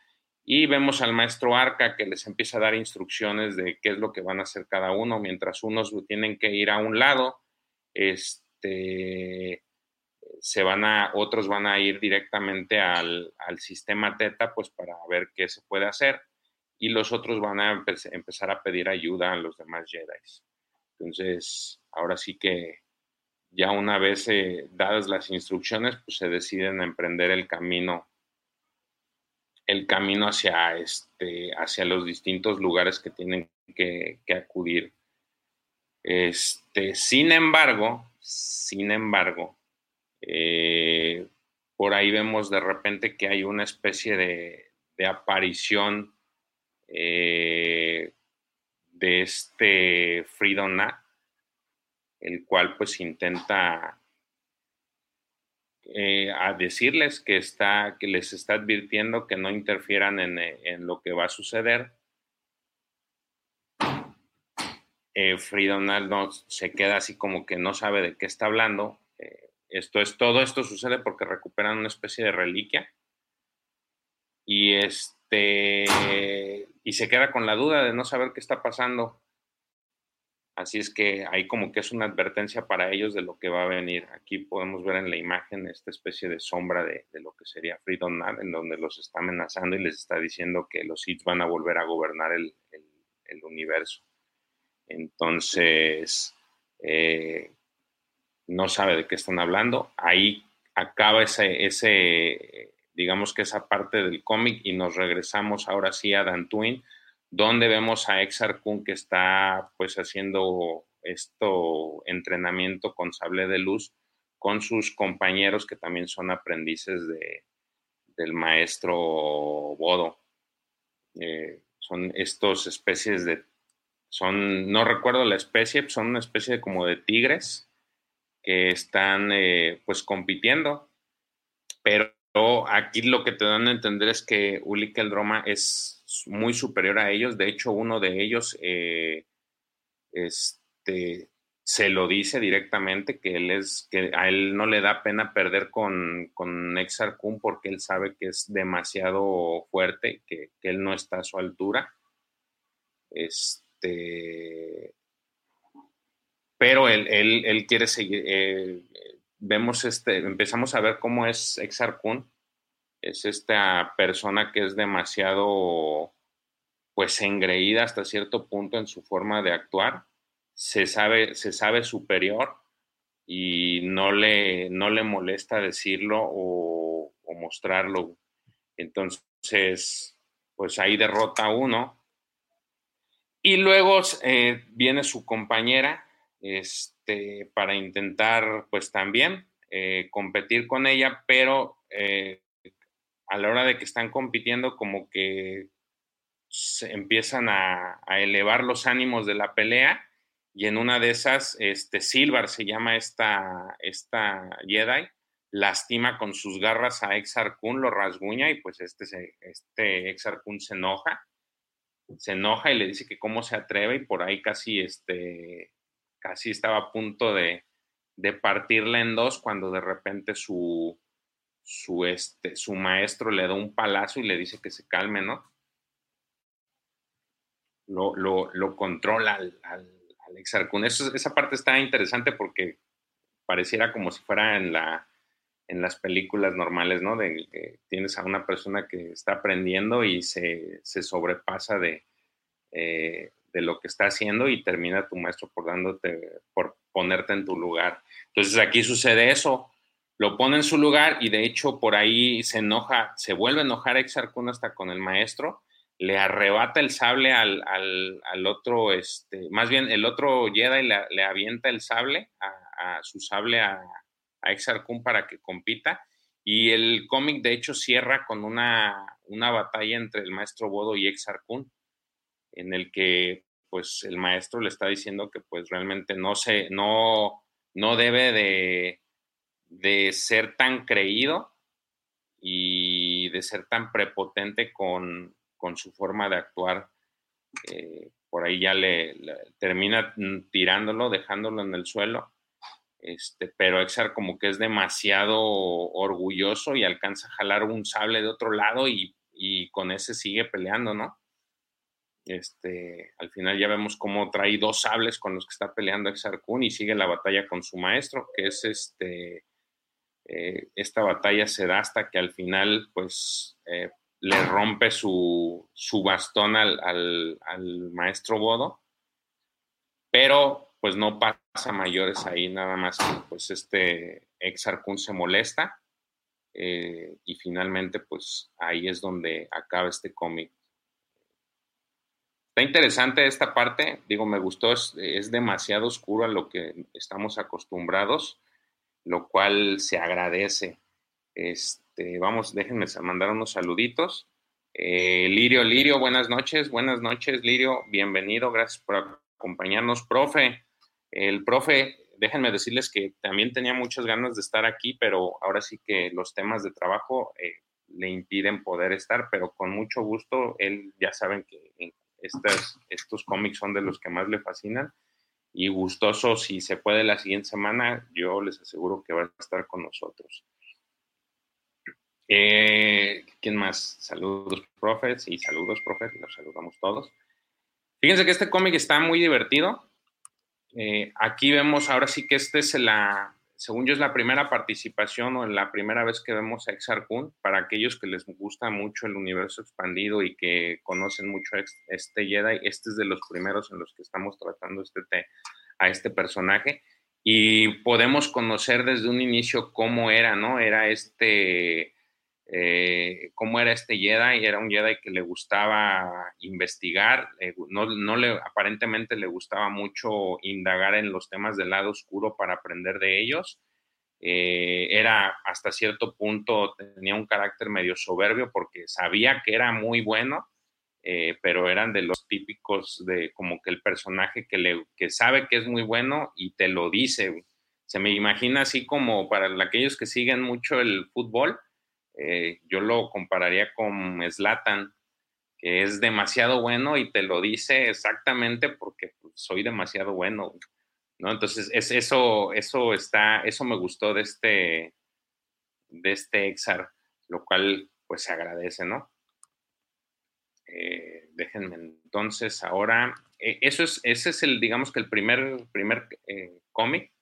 Y vemos al maestro Arca que les empieza a dar instrucciones de qué es lo que van a hacer cada uno, mientras unos tienen que ir a un lado, este, se van a, otros van a ir directamente al, al sistema Teta, pues para ver qué se puede hacer y los otros van a empezar a pedir ayuda a los demás Jedi. Entonces, ahora sí que ya una vez eh, dadas las instrucciones, pues se deciden a emprender el camino, el camino hacia, este, hacia los distintos lugares que tienen que, acudir. Este, sin embargo, sin embargo, eh, por ahí vemos de repente que hay una especie de, de aparición eh, de este Freedom Nat, el cual pues intenta eh, a decirles que, está, que les está advirtiendo que no interfieran en, en lo que va a suceder. Eh, no, se queda así como que no sabe de qué está hablando. Eh, esto es todo esto sucede porque recuperan una especie de reliquia. Y este y se queda con la duda de no saber qué está pasando. Así es que ahí como que es una advertencia para ellos de lo que va a venir. Aquí podemos ver en la imagen esta especie de sombra de, lo que sería Freedom Nat, en donde los está amenazando y les está diciendo que los Sith van a volver a gobernar el, universo. Entonces, eh, no sabe de qué están hablando. Ahí acaba ese, digamos que esa parte del cómic y nos regresamos ahora sí a Dantooine, donde vemos a Exar Kun que está pues haciendo esto entrenamiento con sable de luz con sus compañeros que también son aprendices de, del maestro Bodo. Eh, son estos especies de, son, no recuerdo la especie, son una especie de, como de tigres que están eh, pues compitiendo, pero aquí lo que te dan a entender es que Uli Keldroma es muy superior a ellos. De hecho, uno de ellos eh, este, se lo dice directamente que él es, que a él no le da pena perder con, con porque él sabe que es demasiado fuerte, que, que él no está a su altura. Este, pero él, él, quiere seguir. Eh, vemos este, empezamos a ver cómo es Exar Kun. Es esta persona que es demasiado, pues, engreída hasta cierto punto en su forma de actuar. Se sabe, se sabe superior y no le, no le molesta decirlo o, mostrarlo. Entonces, pues ahí derrota a uno. Y luego eh, viene su compañera, este, para intentar pues también eh, competir con ella, pero eh, a la hora de que están compitiendo como que se empiezan a, elevar los ánimos de la pelea y en una de esas, este, Silvar se llama esta, esta Jedi, lastima con sus garras a Exar Kun, lo rasguña y pues este, este Exar Kun se enoja, se enoja y le dice que cómo se atreve y por ahí casi este, casi estaba a punto de, de partirla en dos cuando de repente su, su, este, su maestro le da un palazo y le dice que se calme, ¿no? Lo, lo, controla al, al, esa parte está interesante porque pareciera como si fuera en la, en las películas normales, ¿no? De que tienes a una persona que está aprendiendo y se, sobrepasa de, eh, de lo que está haciendo y termina tu maestro por dándote, por ponerte en tu lugar. Entonces aquí sucede eso, lo pone en su lugar y de hecho por ahí se enoja, se vuelve a enojar Exar Kun hasta con el maestro, le arrebata el sable al, otro, este, más bien el otro Jedi le, le avienta el sable, a, su sable a, a para que compita. Y el cómic, de hecho, cierra con una, una batalla entre el maestro Bodo y Exar Kun en el que pues el maestro le está diciendo que pues realmente no se, no, no debe de, de ser tan creído y de ser tan prepotente con, su forma de actuar. Eh, por ahí ya le, termina tirándolo, dejándolo en el suelo. Este, pero Exar como que es demasiado orgulloso y alcanza a jalar un sable de otro lado y, y con ese sigue peleando, ¿no? Este, al final ya vemos cómo trae dos sables con los que está peleando Exar Kun y sigue la batalla con su maestro, que es este, eh, esta batalla se da hasta que al final, pues, eh, le rompe su, bastón al, maestro Bodo, pero pues no pasa mayores ahí, nada más pues este Exar Kun se molesta eh, y finalmente pues ahí es donde acaba este cómic. Está interesante esta parte, digo, me gustó, es, demasiado oscuro a lo que estamos acostumbrados, lo cual se agradece. Este, vamos, déjenme mandar unos saluditos. Eh, Lirio, Lirio, buenas noches, buenas noches, Lirio, bienvenido, gracias por acompañarnos. Profe, el profe, déjenme decirles que también tenía muchas ganas de estar aquí, pero ahora sí que los temas de trabajo eh, le impiden poder estar, pero con mucho gusto, él ya saben que estos cómics son de los que más le fascinan y gustoso, si se puede la siguiente semana, yo les aseguro que va a estar con nosotros. Eh, ¿Quién más? Saludos, profes, y saludos, profes, los saludamos todos. Fíjense que este cómic está muy divertido. Eh, aquí vemos, ahora sí que este es la, según yo es la primera participación o la primera vez que vemos a Exar Kun, para aquellos que les gusta mucho el universo expandido y que conocen mucho este Jedi, este es de los primeros en los que estamos tratando este a este personaje y podemos conocer desde un inicio cómo era, ¿no? Era este, eh, cómo era este Jedi, era un Jedi que le gustaba investigar, no, no, le, aparentemente le gustaba mucho indagar en los temas del lado oscuro para aprender de ellos. Eh, era hasta cierto punto, tenía un carácter medio soberbio porque sabía que era muy bueno, eh, pero eran de los típicos de como que el personaje que, le, que sabe que es muy bueno y te lo dice. Se me imagina así como para aquellos que siguen mucho el fútbol, eh, yo lo compararía con Slatan, que es demasiado bueno y te lo dice exactamente porque pues, soy demasiado bueno, ¿no? Entonces, es, eso, eso está, eso me gustó de este, de este Exar, lo cual pues se agradece, ¿no? Eh, déjenme entonces ahora, eh, eso es, ese es el, digamos que el primer, primer cómic.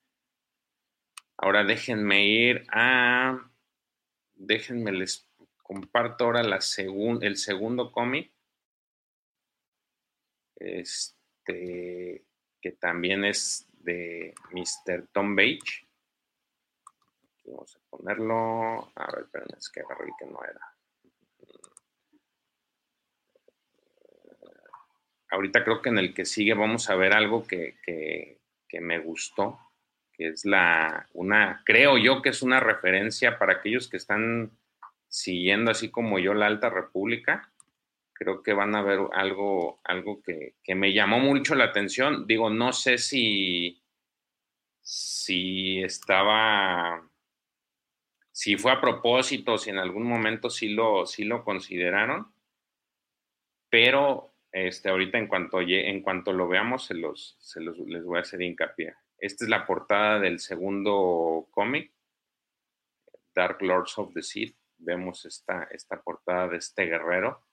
Ahora déjenme ir a déjenme les comparto ahora el segundo cómic. Este, que también es de Mr. Tom Beach. vamos a ponerlo. A ver, espérenme, es que agarré que no era. Ahorita creo que en el que sigue vamos a ver algo que, que me gustó que es la, una, creo yo que es una referencia para aquellos que están siguiendo así como yo la Alta República. Creo que van a ver algo, algo que, me llamó mucho la atención. Digo, no sé si, si estaba, si fue a propósito, si en algún momento sí lo, sí lo consideraron, pero este, ahorita en cuanto, en cuanto lo veamos se los, se los, les voy a hacer hincapié. Esta es la portada del segundo cómic, Dark Lords of the Sea. Vemos esta, esta portada de este guerrero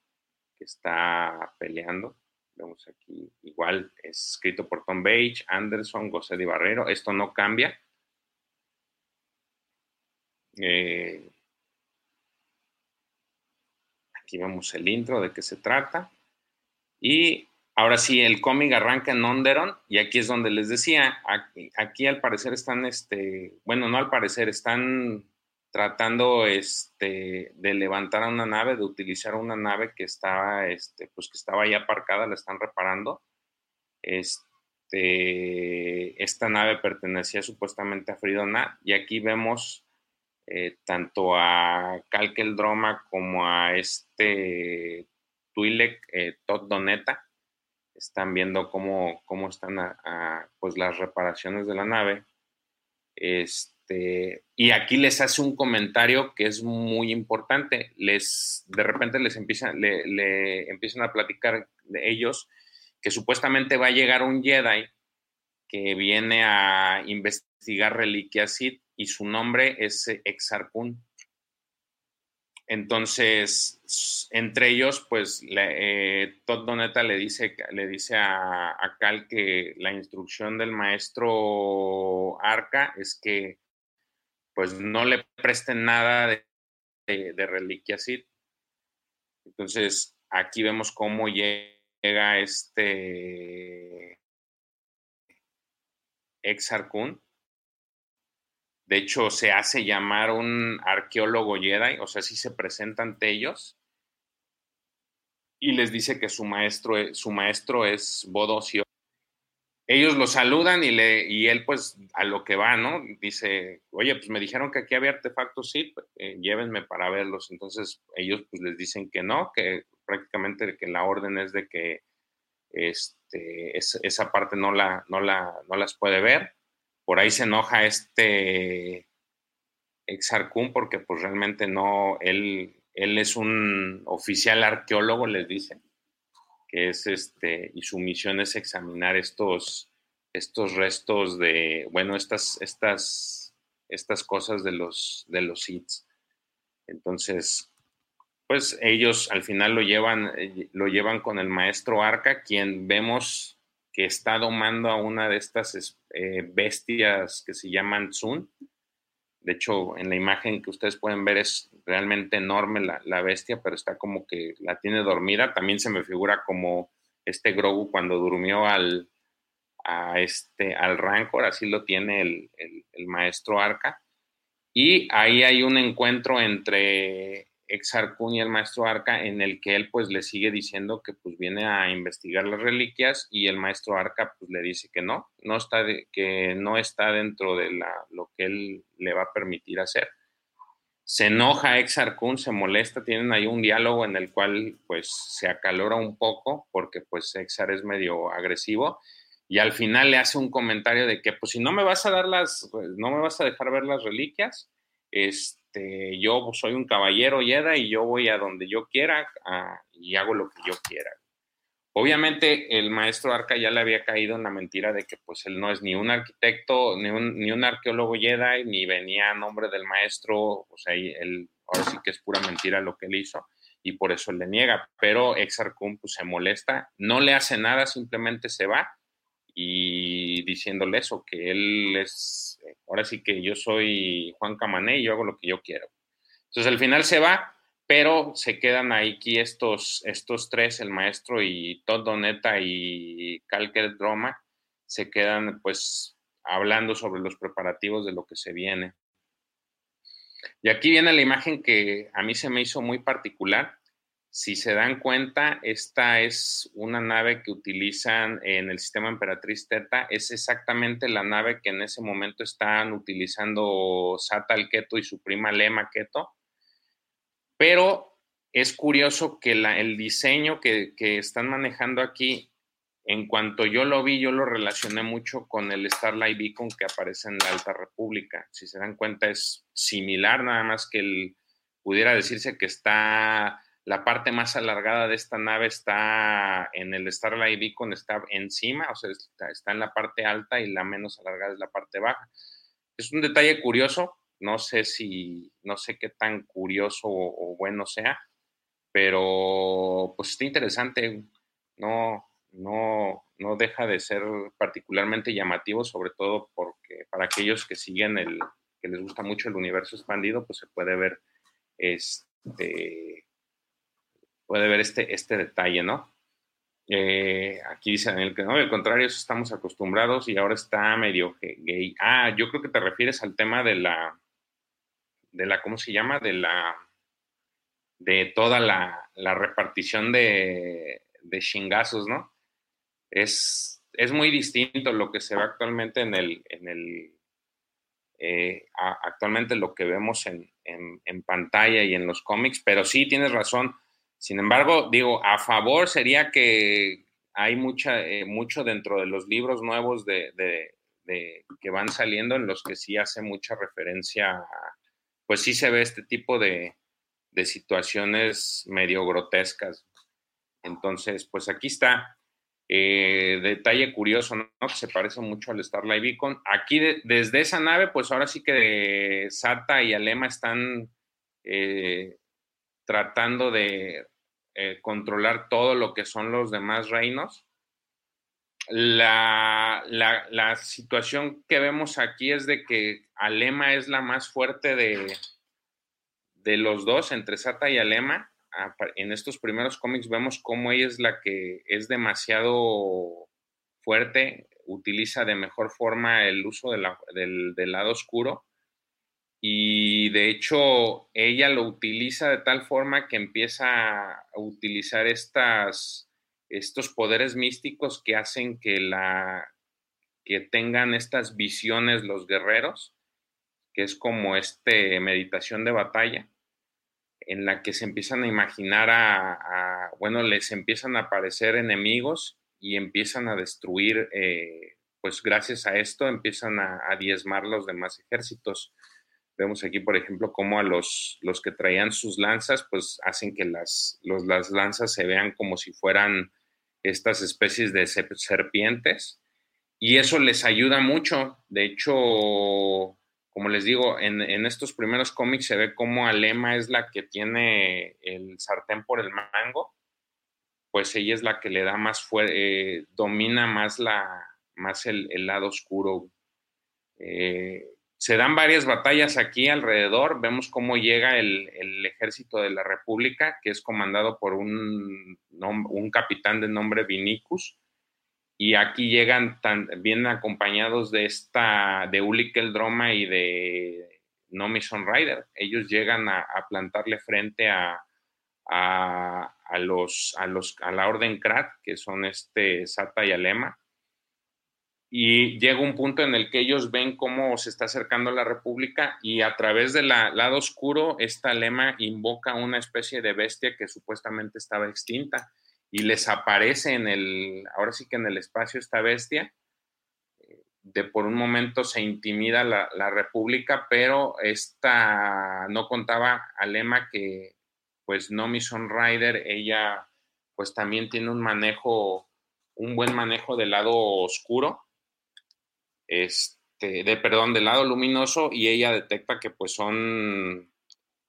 que está peleando. Vemos aquí, igual, es escrito por Tom Page, Anderson, José Di Barrero. Esto no cambia. Eh, aquí vemos el intro de qué se trata. Y ahora sí, el cómic arranca en Onderon y aquí es donde les decía, aquí, al parecer están, este, bueno, no al parecer, están tratando este, de levantar a una nave, de utilizar una nave que estaba, este, pues que estaba ya aparcada, la están reparando. Este, esta nave pertenecía supuestamente a Fridona y aquí vemos eh, tanto a Calkel Droma como a este Twi'lek eh, Todd Doneta. Están viendo cómo, cómo están pues las reparaciones de la nave. Este, y aquí les hace un comentario que es muy importante. Les, de repente les empiezan, le, empiezan a platicar de ellos que supuestamente va a llegar un Jedi que viene a investigar reliquias y su nombre es Exar Kun. Entonces, entre ellos, pues eh, Todd Doneta le dice, le dice a, a, Cal que la instrucción del maestro Arca es que pues no le presten nada de, de, reliquia Entonces, aquí vemos cómo llega este Exarcún. De hecho, se hace llamar un arqueólogo Jedi, o sea, sí se presenta ante ellos y les dice que su maestro, su maestro es Bodosio ellos lo saludan y, le, y él pues a lo que va, ¿no? Dice, oye, pues me dijeron que aquí había artefactos, sí, eh, llévenme para verlos. Entonces ellos pues les dicen que no, que prácticamente que la orden es de que este, esa parte no, la, no, la, no las puede ver. Por ahí se enoja este Exarcún porque pues realmente no, él, él es un oficial arqueólogo, les dicen es este, y su misión es examinar estos, estos restos de, bueno, estas, estas, estas cosas de los, de los hits. Entonces, pues ellos al final lo llevan, eh, lo llevan con el maestro Arca, quien vemos que está domando a una de estas eh, bestias que se llaman Zun. De hecho, en la imagen que ustedes pueden ver es realmente enorme la, bestia, pero está como que la tiene dormida. También se me figura como este Grogu cuando durmió al, a este, al Rancor, así lo tiene el, el maestro Arca. Y ahí hay un encuentro entre Exar Kun y el maestro Arca, en el que él pues le sigue diciendo que pues viene a investigar las reliquias y el maestro Arca pues le dice que no, no está que no está dentro de la, lo que él le va a permitir hacer. Se enoja Exar Kun, se molesta, tienen ahí un diálogo en el cual pues se acalora un poco porque pues Exar es medio agresivo y al final le hace un comentario de que pues si no me vas a dar las, pues, no me vas a dejar ver las reliquias, este este, yo soy un caballero Yeda y yo voy a donde yo quiera y hago lo que yo quiera. Obviamente el maestro Arca ya le había caído en la mentira de que pues él no es ni un arquitecto, ni un, ni un arqueólogo Jedi, ni venía a nombre del maestro, o sea, él, ahora sí que es pura mentira lo que él hizo y por eso le niega, pero Exarcum pues se molesta, no le hace nada, simplemente se va y diciéndole eso, que él es, ahora sí que yo soy Juan Camané y yo hago lo que yo quiero. Entonces al final se va, pero se quedan ahí aquí estos, estos tres, el maestro y Todd Doneta y Calker Droma, se quedan pues hablando sobre los preparativos de lo que se viene. Y aquí viene la imagen que a mí se me hizo muy particular, si se dan cuenta, esta es una nave que utilizan en el sistema Emperatriz Teta. Es exactamente la nave que en ese momento están utilizando Sata el Keto y su prima Lema Keto. Pero es curioso que el diseño que, que, están manejando aquí, en cuanto yo lo vi, yo lo relacioné mucho con el Starlight Beacon que aparece en la Alta República. Si se dan cuenta, es similar, nada más que el, pudiera decirse que está la parte más alargada de esta nave está en el Starlight Beacon, está encima, o sea, está, en la parte alta y la menos alargada es la parte baja. Es un detalle curioso, no sé si, no sé qué tan curioso o, bueno sea, pero pues está interesante, no, no, no deja de ser particularmente llamativo, sobre todo porque para aquellos que siguen el, que les gusta mucho el universo expandido, pues se puede ver este, puede ver este, este detalle, ¿no? Eh, aquí dice Daniel que no, al contrario, eso estamos acostumbrados y ahora está medio gay. Ah, yo creo que te refieres al tema de la, de la, ¿cómo se llama? De la, de toda la, la repartición de, de chingazos, ¿no? Es, es muy distinto lo que se ve actualmente en el, en el eh, actualmente lo que vemos en, en, pantalla y en los cómics, pero sí tienes razón. Sin embargo, digo, a favor sería que hay mucha, eh, mucho dentro de los libros nuevos de, de, que van saliendo en los que sí hace mucha referencia, pues sí se ve este tipo de, de situaciones medio grotescas. Entonces, pues aquí está. Eh, detalle curioso, ¿no? Que se parece mucho al Starlight Beacon. Aquí, desde esa nave, pues ahora sí que Sata y Alema están eh, tratando de eh, controlar todo lo que son los demás reinos. La, la, situación que vemos aquí es de que Alema es la más fuerte de, de los dos, entre Sata y Alema en estos primeros cómics vemos cómo ella es la que es demasiado fuerte, utiliza de mejor forma el uso del, lado oscuro y de hecho ella lo utiliza de tal forma que empieza a utilizar estos poderes místicos que hacen que, la, que tengan estas visiones los guerreros, que es como este meditación de batalla en la que se empiezan a imaginar a, bueno, les empiezan a aparecer enemigos y empiezan a destruir, eh, pues gracias a esto empiezan a, diezmar los demás ejércitos. Vemos aquí, por ejemplo, cómo a los, los que traían sus lanzas, pues hacen que las, los, las lanzas se vean como si fueran estas especies de serpientes. Y eso les ayuda mucho. De hecho, como les digo, en, estos primeros cómics se ve cómo Alema es la que tiene el sartén por el mango, pues ella es la que le da más fuerte, eh, domina más, la, más el, lado oscuro. Eh, se dan varias batallas aquí alrededor, vemos cómo llega el, ejército de la República, que es comandado por un, un capitán de nombre Vinicus, y aquí llegan tan, bien acompañados de esta, de el Droma y de Nomison Rider. Ellos llegan a, plantarle frente a, a, los, a, los, a la Orden Krat, que son este Sata y Alema. Y llega un punto en el que ellos ven cómo se está acercando la República y a través del lado oscuro, esta Alema invoca una especie de bestia que supuestamente estaba extinta y les aparece en el, ahora sí que en el espacio esta bestia, de por un momento se intimida la, república, pero esta no contaba a Lema que pues Nomi Rider, ella pues también tiene un manejo, un buen manejo del lado oscuro, este, de perdón, del lado luminoso, y ella detecta que pues son,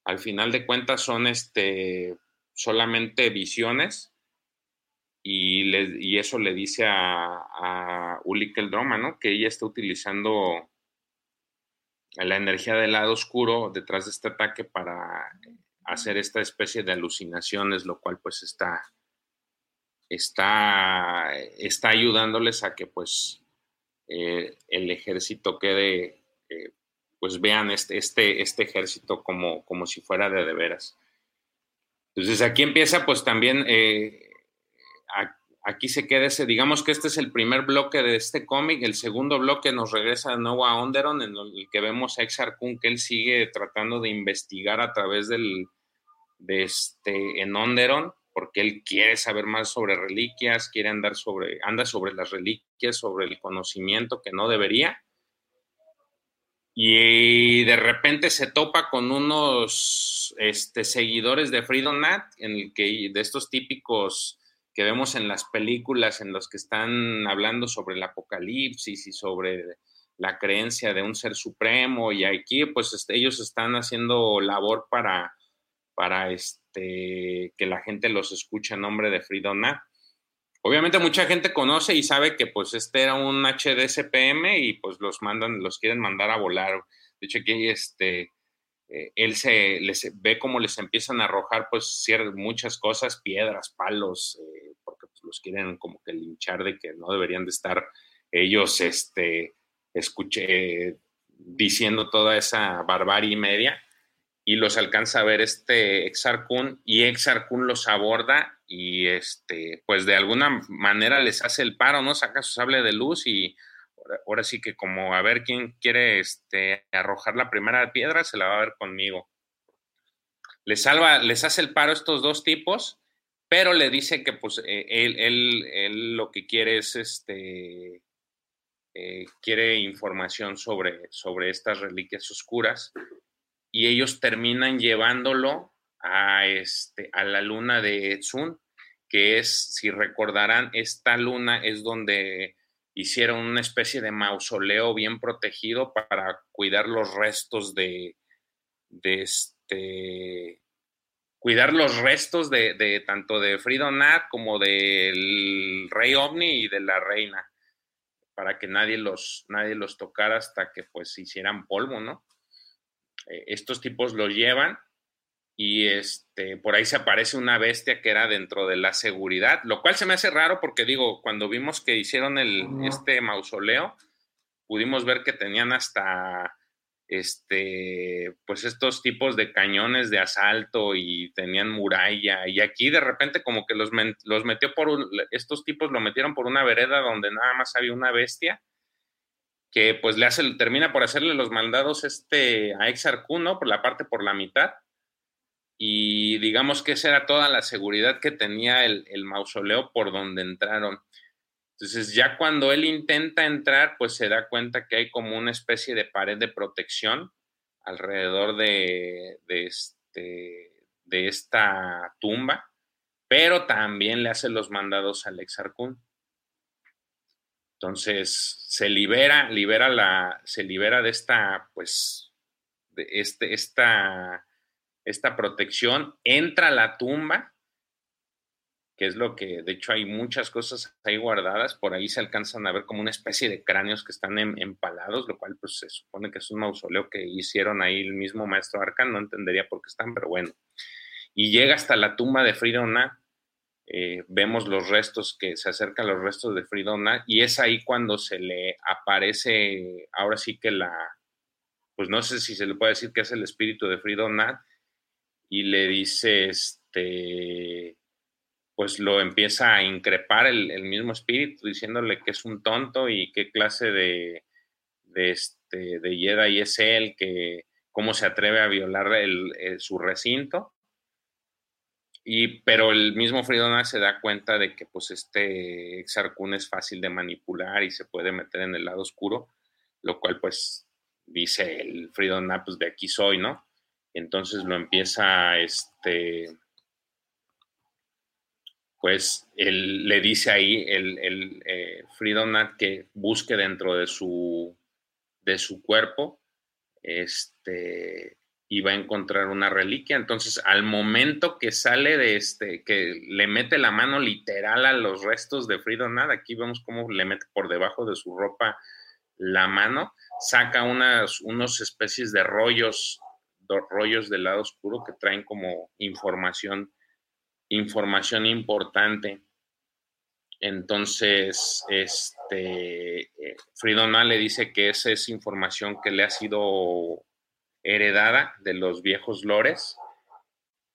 al final de cuentas son este, solamente visiones y, y eso le dice a, a Ulik el Droma, ¿no? Que ella está utilizando la energía del lado oscuro detrás de este ataque para hacer esta especie de alucinaciones, lo cual pues está, está, está ayudándoles a que pues eh, el ejército quede, eh, pues vean este, este, este ejército como, como si fuera de de veras. Entonces aquí empieza pues también eh, aquí se queda ese, digamos que este es el primer bloque de este cómic, el segundo bloque nos regresa de nuevo a Onderon, en el que vemos a Exar Kun que él sigue tratando de investigar a través del, de este, en Onderon, porque él quiere saber más sobre reliquias, quiere andar sobre, anda sobre las reliquias, sobre el conocimiento que no debería. Y de repente se topa con unos este, seguidores de Freedom Nat, en el que de estos típicos que vemos en las películas en los que están hablando sobre el apocalipsis y sobre la creencia de un ser supremo y aquí pues este, ellos están haciendo labor para, para este, que la gente los escuche en nombre de Fridona. Obviamente mucha gente conoce y sabe que pues este era un HDSPM y pues los mandan, los quieren mandar a volar. De hecho, aquí este, eh, él se les ve cómo les empiezan a arrojar pues muchas cosas, piedras, palos, eh, porque pues, los quieren como que linchar de que no deberían de estar ellos, este, escuché, diciendo toda esa barbarie y media y los alcanza a ver este Exarcún y Exarcún los aborda y este, pues de alguna manera les hace el paro, ¿no? Saca su sable de luz y ahora, sí que como a ver quién quiere este, arrojar la primera piedra, se la va a ver conmigo. Les salva, les hace el paro estos dos tipos, pero le dice que pues eh, él, él, él lo que quiere es este, eh, quiere información sobre, sobre estas reliquias oscuras y ellos terminan llevándolo a, este, a la luna de Tsun, que es, si recordarán, esta luna es donde hicieron una especie de mausoleo bien protegido para cuidar los restos de, de este, cuidar los restos de, de tanto de Fridonat como del rey ovni y de la reina, para que nadie los, nadie los tocara hasta que pues hicieran polvo, ¿no? Eh, estos tipos lo llevan y este, por ahí se aparece una bestia que era dentro de la seguridad, lo cual se me hace raro porque digo, cuando vimos que hicieron el, este mausoleo, pudimos ver que tenían hasta este, pues estos tipos de cañones de asalto y tenían muralla y aquí de repente como que los, los metió por, estos tipos lo metieron por una vereda donde nada más había una bestia que pues le hace, termina por hacerle los mandados este, a Exarcu, ¿no? Por la parte por la mitad. Y digamos que esa era toda la seguridad que tenía el, mausoleo por donde entraron. Entonces ya cuando él intenta entrar, pues se da cuenta que hay como una especie de pared de protección alrededor de, de, este, de esta tumba, pero también le hace los mandados al Exarcún. Entonces, se libera, libera la, se libera de esta, pues, de este, esta, esta protección, entra a la tumba, que es lo que, de hecho, hay muchas cosas ahí guardadas, por ahí se alcanzan a ver como una especie de cráneos que están empalados, lo cual, pues, se supone que es un mausoleo que hicieron ahí el mismo maestro Arcan, no entendería por qué están, pero bueno. Y llega hasta la tumba de Fridona, eh, vemos los restos que se acercan los restos de Fridona y es ahí cuando se le aparece, ahora sí que la, pues no sé si se le puede decir que es el espíritu de Fridona y le dice, este, pues lo empieza a increpar el, mismo espíritu diciéndole que es un tonto y qué clase de, de, este, de Jedi es él, que cómo se atreve a violar su recinto y, pero el mismo Fridona se da cuenta de que pues este Exarcún es fácil de manipular y se puede meter en el lado oscuro, lo cual pues dice el Fridona, pues de aquí soy, ¿no? Entonces lo empieza, este, pues él, le dice ahí el, el eh, que busque dentro de su, de su cuerpo, este, y va a encontrar una reliquia. Entonces, al momento que sale de este, que le mete la mano literal a los restos de Fridonad, aquí vemos cómo le mete por debajo de su ropa la mano, saca unas unos especies de rollos, rollos del lado oscuro que traen como información, información importante. Entonces, este, eh, le dice que esa es información que le ha sido heredada de los viejos lores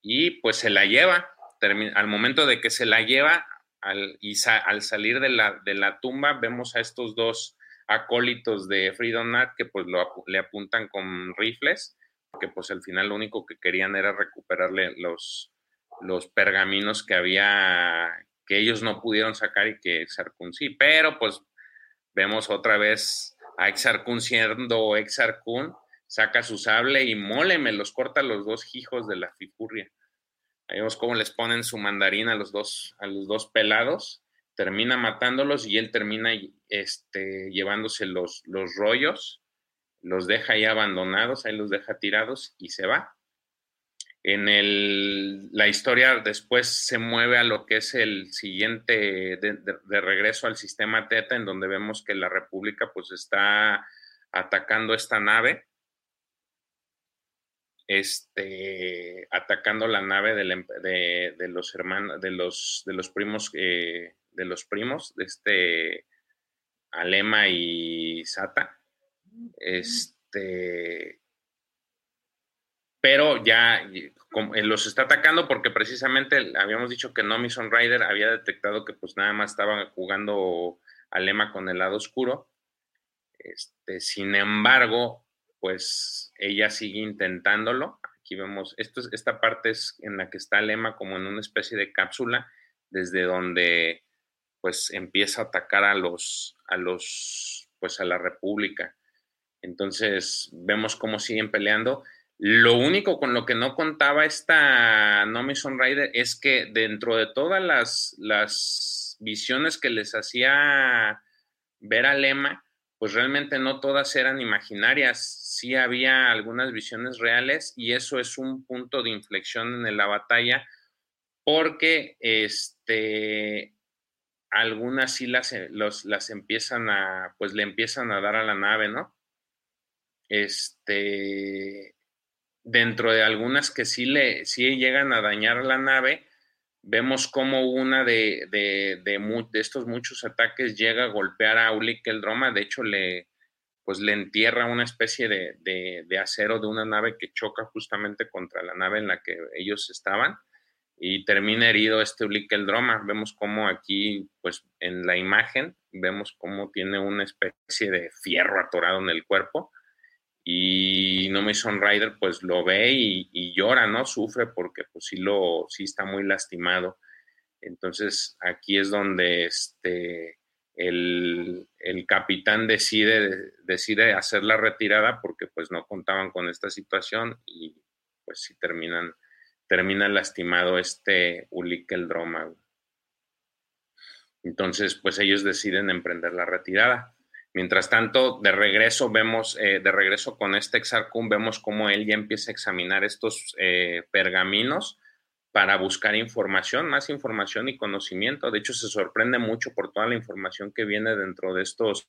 y pues se la lleva. Al momento de que se la lleva al, y al salir de la, de la, tumba vemos a estos dos acólitos de Fridonat que pues le apuntan con rifles, que pues al final lo único que querían era recuperarle los, los pergaminos que había, que ellos no pudieron sacar y que Exarcun sí, pero pues vemos otra vez a Exarcun siendo Exarcun saca su sable y mole, me los corta los dos hijos de la fifurria. Ahí vemos cómo les ponen su mandarina a los dos, a los dos pelados, termina matándolos y él termina este, llevándose los, los rollos, los deja ahí abandonados, ahí los deja tirados y se va. En el, la historia después se mueve a lo que es el siguiente de, de regreso al sistema Teta, en donde vemos que la República pues está atacando esta nave este, atacando la nave de, de, los hermanos, de los, de los primos, eh, de los primos, de este Alema y Sata. Este, pero ya eh, los está atacando porque precisamente habíamos dicho que Nomi Rider había detectado que pues nada más estaba jugando Alema con el lado oscuro. Este, sin embargo, pues ella sigue intentándolo. Aquí vemos, esto, esta parte es en la que está Lema como en una especie de cápsula, desde donde pues empieza a atacar a los, a los, pues a la República. Entonces vemos cómo siguen peleando. Lo único con lo que no contaba esta Nomi Rider es que dentro de todas las, las visiones que les hacía ver a Lema, pues realmente no todas eran imaginarias sí había algunas visiones reales y eso es un punto de inflexión en la batalla porque este, algunas sí las, eh, las empiezan a, pues le empiezan a dar a la nave, ¿no? Este, dentro de algunas que sí le, sí llegan a dañar la nave, vemos como una de, de, de, estos muchos ataques llega a golpear a Ulik el Droma, de hecho le, pues le entierra una especie de, acero de una nave que choca justamente contra la nave en la que ellos estaban y termina herido este el Droma. Vemos cómo aquí, pues en la imagen, vemos cómo tiene una especie de fierro atorado en el cuerpo y No Mason Rider pues lo ve y, llora, ¿no? Sufre porque pues sí, lo, sí está muy lastimado. Entonces aquí es donde este el, capitán decide, hacer la retirada porque pues no contaban con esta situación y pues sí terminan, termina lastimado este Ulik el Droma. Entonces pues ellos deciden emprender la retirada. Mientras tanto, de regreso vemos, eh, de regreso con este Exarcum, vemos cómo él ya empieza a examinar estos eh, pergaminos para buscar información, más información y conocimiento. De hecho, se sorprende mucho por toda la información que viene dentro de estos,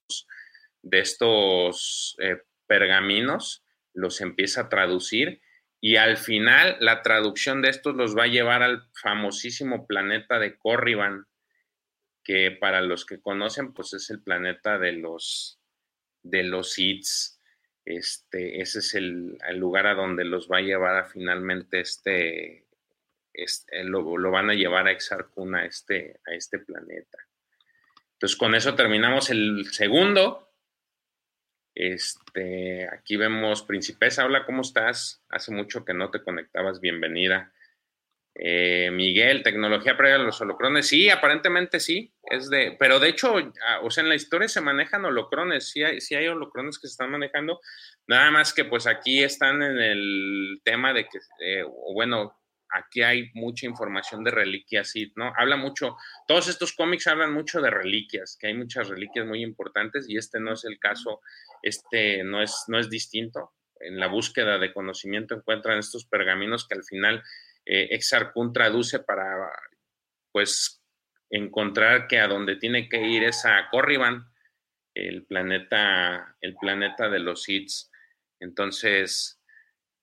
de estos eh, pergaminos, los empieza a traducir y al final la traducción de estos los va a llevar al famosísimo planeta de Corriban, que para los que conocen, pues es el planeta de los de los Hits. Este, ese es el, el lugar a donde los va a llevar a finalmente este este, lo, van a llevar a Exarcuna a este, a este planeta. Entonces, con eso terminamos el segundo. Este, aquí vemos Principesa. Hola, ¿cómo estás? Hace mucho que no te conectabas. Bienvenida. Eh, Miguel, tecnología previa a los holocrones. Sí, aparentemente sí. Es de, pero de hecho, ah, o sea, en la historia se manejan holocrones. Sí hay, sí hay holocrones que se están manejando. Nada más que pues aquí están en el tema de que, eh, bueno, aquí hay mucha información de reliquias, ¿no? Habla mucho, todos estos cómics hablan mucho de reliquias, que hay muchas reliquias muy importantes y este no es el caso, este no es, no es distinto. En la búsqueda de conocimiento encuentran estos pergaminos que al final eh, Exarcun traduce para, pues, encontrar que a donde tiene que ir es a Corriban, el planeta, el planeta de los Hits. Entonces,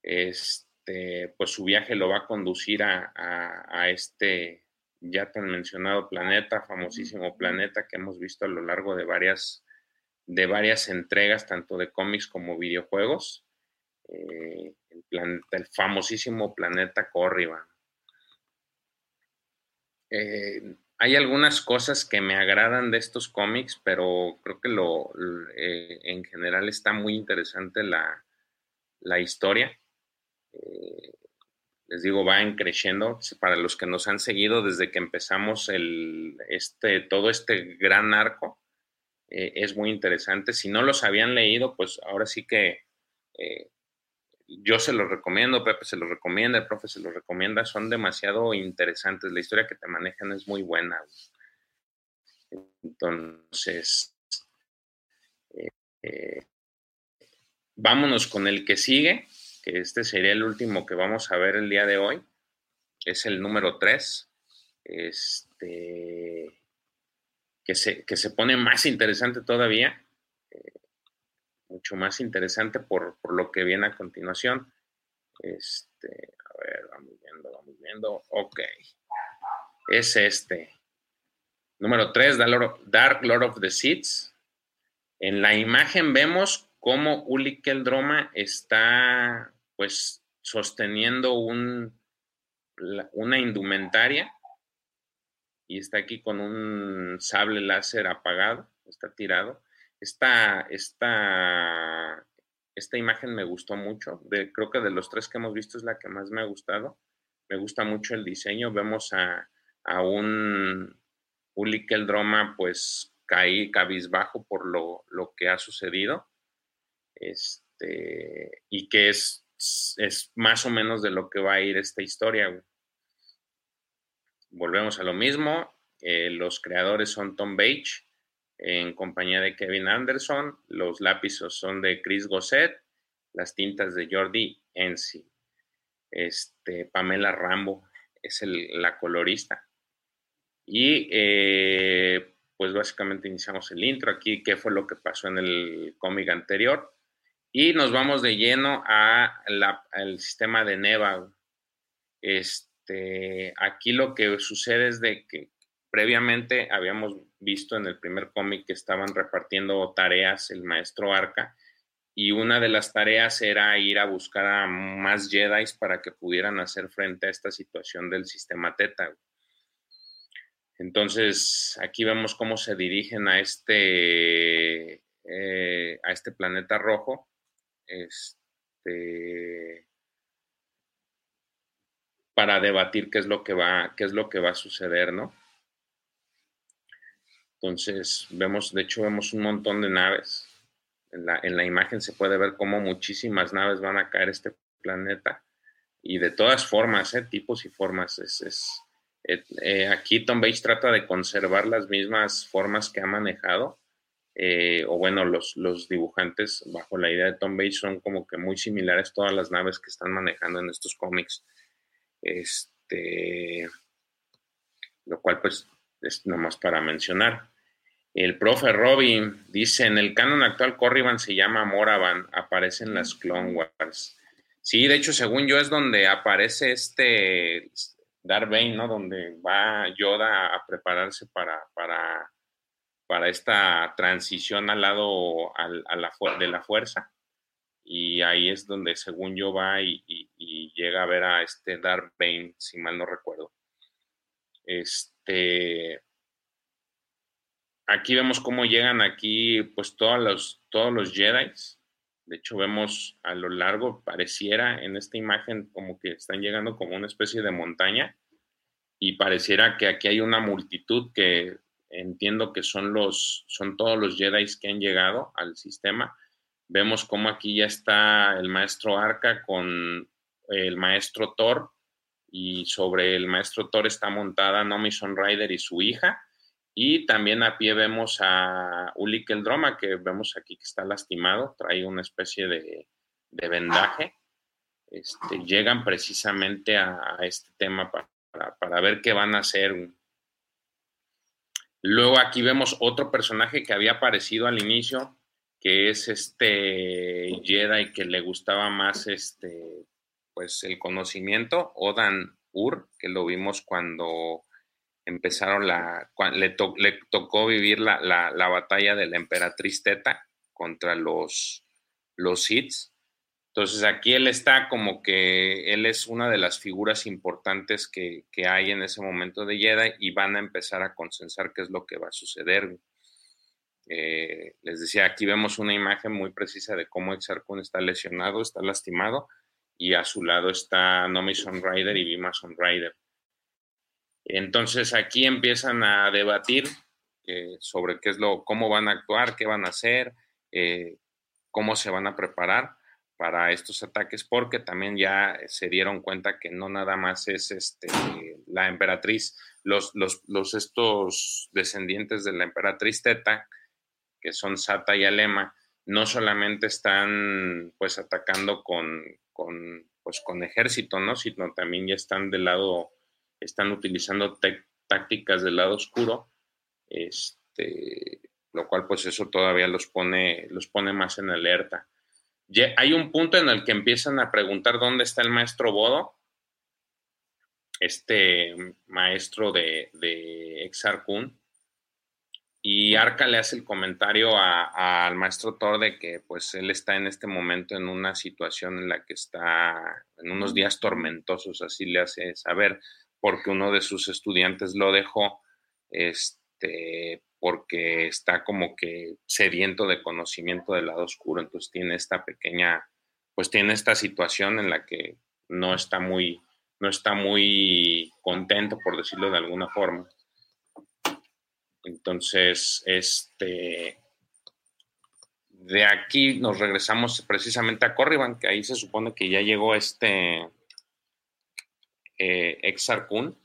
este este, pues su viaje lo va a conducir a, este ya tan mencionado planeta, famosísimo planeta que hemos visto a lo largo de varias, de varias entregas, tanto de cómics como videojuegos. Eh, el, famosísimo planeta Corriban. Eh, hay algunas cosas que me agradan de estos cómics, pero creo que lo, eh, en general está muy interesante la, la historia. Eh, les digo, va creciendo. Para los que nos han seguido desde que empezamos este, todo este gran arco, eh, es muy interesante. Si no los habían leído, pues ahora sí que eh, yo se los recomiendo, Pepe se los recomienda, el profe se los recomienda, son demasiado interesantes. La historia que te manejan es muy buena. Entonces, vámonos con el que sigue este sería el último que vamos a ver el día de hoy. Es el número 3. Este, que, se, que se pone más interesante todavía. Eh, mucho más interesante por, lo que viene a continuación. Este, a ver, vamos viendo, vamos viendo. Ok. Es este. Número 3, Dark Lord of the Seeds. En la imagen vemos cómo Uli Keldroma está, pues, sosteniendo un, una indumentaria y está aquí con un sable láser apagado, está tirado. Esta, esta, esta imagen me gustó mucho. Creo que de los tres que hemos visto es la que más me ha gustado. Me gusta mucho el diseño. Vemos a, a un Uli Keldroma pues caí cabizbajo por lo, lo, que ha sucedido. Este, y que es, es más o menos de lo que va a ir esta historia volvemos a lo mismo. Eh, los creadores son Tom Beach en compañía de Kevin Anderson. Los lápices son de Chris Gosset. Las tintas de Jordi Ensi. Este, Pamela Rambo es la colorista. Y eh, pues básicamente iniciamos el intro aquí, qué fue lo que pasó en el cómic anterior. Y nos vamos de lleno al sistema de Neva. Este, aquí lo que sucede es de que previamente habíamos visto en el primer cómic que estaban repartiendo tareas el maestro Arca y una de las tareas era ir a buscar a más Jedi para que pudieran hacer frente a esta situación del sistema Teta. Entonces, aquí vemos cómo se dirigen a este, eh, a este planeta rojo. Este, para debatir qué es lo que va, qué es lo que va a suceder, ¿no? Entonces, vemos, de hecho, vemos un montón de naves. En la, en la imagen se puede ver cómo muchísimas naves van a caer este planeta. Y de todas formas, ¿eh? tipos y formas. Es, es eh, eh, aquí Tom Bates trata de conservar las mismas formas que ha manejado. O bueno, los, los dibujantes, bajo la idea de Tom Bates, son como que muy similares todas las naves que están manejando en estos cómics. Este, lo cual pues es nomás para mencionar. El profe Robin dice, en el canon actual Corriban se llama Moravan, aparece en las Clone Wars. Sí, de hecho, según yo es donde aparece este Darth Bane, ¿no? Donde va Yoda a prepararse para, para, para esta transición al lado a la, de la fuerza y ahí es donde según yo va y, llega a ver a este Darth Bane, si mal no recuerdo. Este, aquí vemos cómo llegan aquí pues todos los, todos los Jedi. De hecho vemos a lo largo, pareciera en esta imagen como que están llegando como una especie de montaña y pareciera que aquí hay una multitud que entiendo que son los, son todos los Jedi que han llegado al sistema Vemos cómo aquí ya está el maestro Arca con el maestro Thor y sobre el maestro Thor está montada Nomi Rider y su hija. Y también a pie vemos a Uli Keldroma, que vemos aquí que está lastimado, trae una especie de, vendaje. Este, llegan precisamente a, este tema para, para, ver qué van a hacer. Luego aquí vemos otro personaje que había aparecido al inicio, que es este Jedi que le gustaba más este, pues el conocimiento, Odan Ur, que lo vimos cuando empezaron la, le, le, tocó vivir la, la, batalla de la emperatriz Teta contra los, los Sith. Entonces aquí él está como que él es una de las figuras importantes que, que hay en ese momento de Jedi y van a empezar a consensar qué es lo que va a suceder. Eh, les decía, aquí vemos una imagen muy precisa de cómo Exarchon está lesionado, está lastimado, y a su lado está Nomi Rider y Vima Rider. Entonces aquí empiezan a debatir eh, sobre qué es lo, cómo van a actuar, qué van a hacer, eh, cómo se van a preparar para estos ataques, porque también ya se dieron cuenta que no nada más es este, la emperatriz, los, los, los estos descendientes de la emperatriz Teta, que son Sata y Alema, no solamente están pues atacando con, con, pues, con ejército, ¿no? Sino también ya están del lado, están utilizando tácticas del lado oscuro, este, lo cual pues eso todavía los pone, los pone más en alerta. Hay un punto en el que empiezan a preguntar dónde está el maestro Bodo, este maestro de, de y Arca le hace el comentario al maestro Thor de que pues él está en este momento en una situación en la que está en unos días tormentosos, así le hace saber, porque uno de sus estudiantes lo dejó, este, porque está como que sediento de conocimiento del lado oscuro, entonces tiene esta pequeña, pues tiene esta situación en la que no está muy, no está muy contento, por decirlo de alguna forma. Entonces, este, de aquí nos regresamos precisamente a Corriban, que ahí se supone que ya llegó este eh, Exarcun.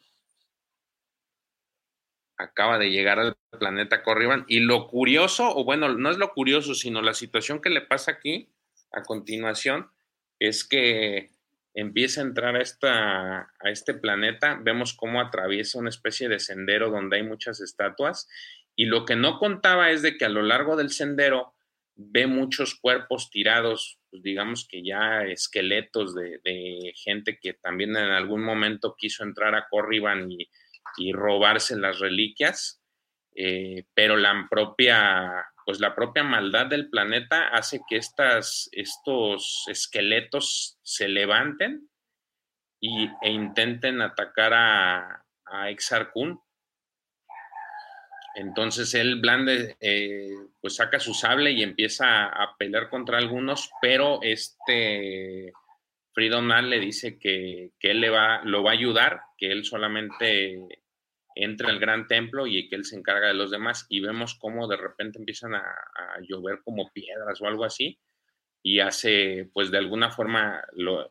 Acaba de llegar al planeta Corriban. Y lo curioso, o bueno, no es lo curioso, sino la situación que le pasa aquí a continuación, es que empieza a entrar a, esta, a este planeta, vemos cómo atraviesa una especie de sendero donde hay muchas estatuas. Y lo que no contaba es de que a lo largo del sendero ve muchos cuerpos tirados, pues digamos que ya esqueletos de, gente que también en algún momento quiso entrar a Corriban y, robarse las reliquias, eh, pero la propia pues la propia maldad del planeta hace que estas, estos esqueletos se levanten y, e intenten atacar a, a Exarcun. Entonces él, Blande, eh, pues saca su sable y empieza a, pelear contra algunos, pero este Freedom le dice que, que, él le va, lo va a ayudar, que él solamente entra al gran templo y que él se encarga de los demás y vemos cómo de repente empiezan a, llover como piedras o algo así y hace, pues de alguna forma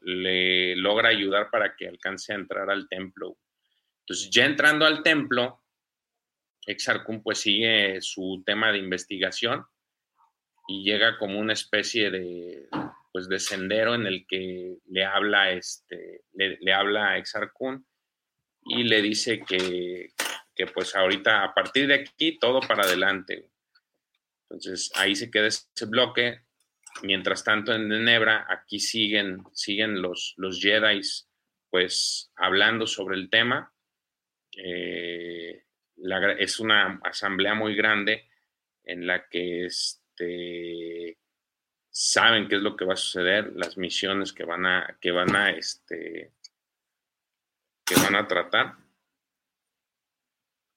le logra ayudar para que alcance a entrar al templo. Entonces ya entrando al templo, Exarcum pues sigue su tema de investigación y llega como una especie de pues de sendero en el que le habla este le, habla a Exarcun y le dice que, pues ahorita a partir de aquí todo para adelante. Entonces ahí se queda ese bloque. Mientras tanto en Nebra aquí siguen, siguen los, los Jedi pues hablando sobre el tema. Eh, es una asamblea muy grande en la que este, saben qué es lo que va a suceder, las misiones que van a, que van a este, que van a tratar.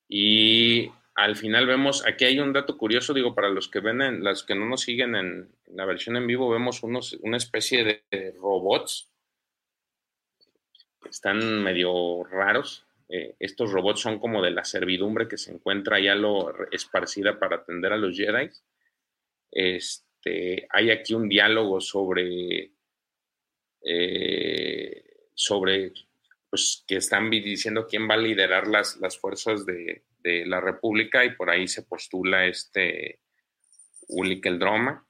Y al final vemos, aquí hay un dato curioso, digo, para los que ven, en, las que no nos siguen en, la versión en vivo, vemos unos, una especie de, robots que están medio raros. Eh, estos robots son como de la servidumbre que se encuentra ya lo esparcida para atender a los Jedi. Este, hay aquí un diálogo sobre, eh, sobre pues, que están diciendo quién va a liderar las, las fuerzas de, la República y por ahí se postula este Ulik el Droma.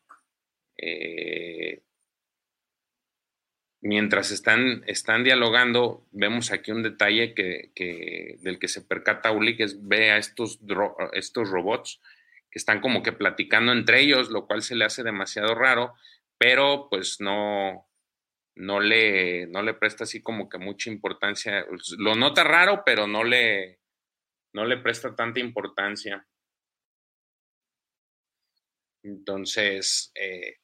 Eh, mientras están, están dialogando, vemos aquí un detalle que, del que se percata Ulik, es ve a estos, estos robots que están como que platicando entre ellos, lo cual se le hace demasiado raro, pero pues no, no le, no le presta así como que mucha importancia. Lo nota raro, pero no le, no le presta tanta importancia. Entonces, eh,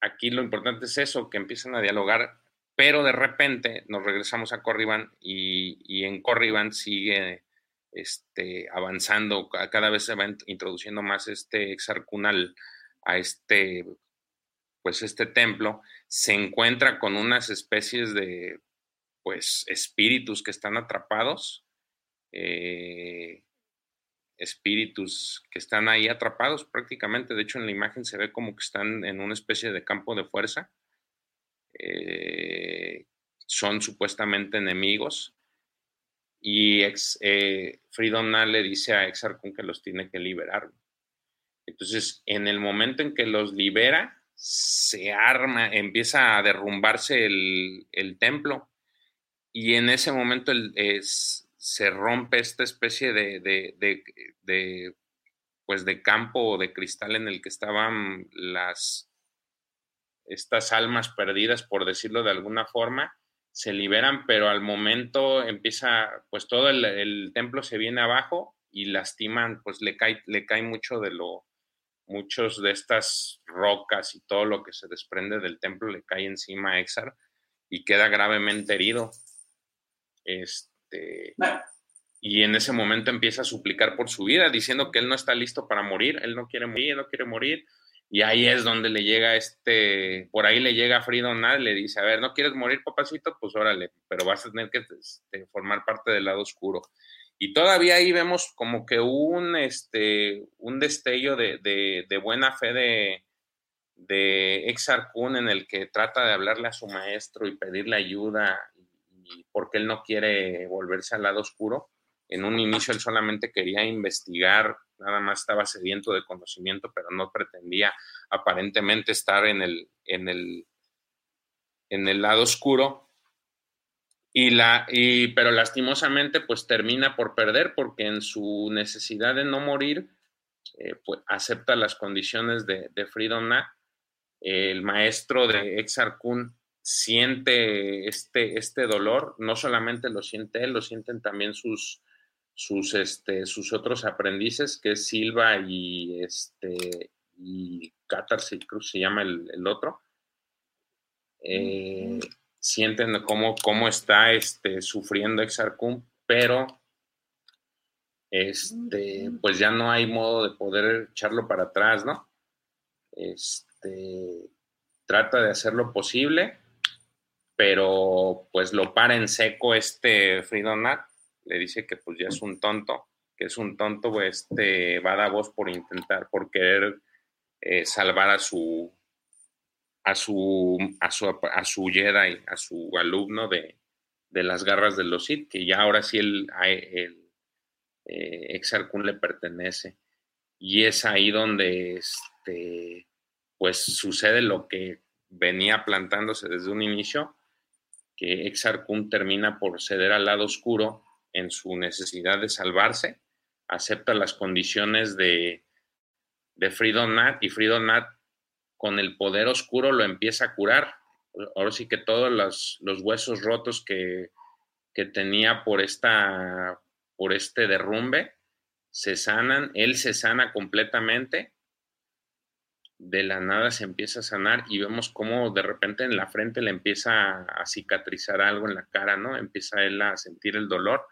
aquí lo importante es eso, que empiezan a dialogar, pero de repente nos regresamos a Corriban y, en Corriban sigue este, avanzando, cada vez se va introduciendo más este exarcunal a este pues este templo se encuentra con unas especies de, pues, espíritus que están atrapados, eh, espíritus que están ahí atrapados prácticamente, de hecho en la imagen se ve como que están en una especie de campo de fuerza, eh, son supuestamente enemigos, y ex, eh, le dice a Exarcon que los tiene que liberar. Entonces, en el momento en que los libera, se arma, empieza a derrumbarse el, templo y en ese momento se rompe esta especie de, pues de campo de cristal en el que estaban las, estas almas perdidas, por decirlo de alguna forma, se liberan, pero al momento empieza, pues todo el, templo se viene abajo y lastiman, pues le cae, le cae mucho de lo, muchos de estas rocas y todo lo que se desprende del templo le cae encima a Exar y queda gravemente herido. Este, y en ese momento empieza a suplicar por su vida, diciendo que él no está listo para morir, él no quiere morir, él no quiere morir. Y ahí es donde le llega este, por ahí le llega Frido Nad, le dice, a ver, ¿no quieres morir, papacito? Pues órale, pero vas a tener que este, formar parte del lado oscuro. Y todavía ahí vemos como que un, este, un destello de, de, buena fe de, de Exar Kun en el que trata de hablarle a su maestro y pedirle ayuda y porque él no quiere volverse al lado oscuro. En un inicio él solamente quería investigar, nada más estaba sediento de conocimiento, pero no pretendía aparentemente estar en el, en el, en el lado oscuro. Y la, y, pero lastimosamente, pues termina por perder porque en su necesidad de no morir, eh, pues acepta las condiciones de, de Freedom El maestro de Exar Kun siente este, este dolor, no solamente lo siente él, lo sienten también sus, sus, este, sus otros aprendices, que es Silva y, este, y cruz se llama el, otro. Eh, sienten cómo, cómo está este, sufriendo Exarcum, pero este, pues ya no hay modo de poder echarlo para atrás, ¿no? Este, trata de hacer lo posible, pero pues lo para en seco este Fridonat le dice que pues ya es un tonto, que es un tonto, este, va a dar voz por intentar, por querer eh, salvar a su, a su, a su, a su Jedi, a su alumno de, de las garras de los Sith, que ya ahora sí el, el eh, le pertenece. Y es ahí donde este, pues sucede lo que venía plantándose desde un inicio, que Exar termina por ceder al lado oscuro en su necesidad de salvarse, acepta las condiciones de, de Freedom y Freedom con el poder oscuro lo empieza a curar. Ahora sí que todos los, los huesos rotos que, que, tenía por, esta, por este derrumbe se sanan, él se sana completamente, de la nada se empieza a sanar y vemos cómo de repente en la frente le empieza a cicatrizar algo en la cara, ¿no? Empieza él a sentir el dolor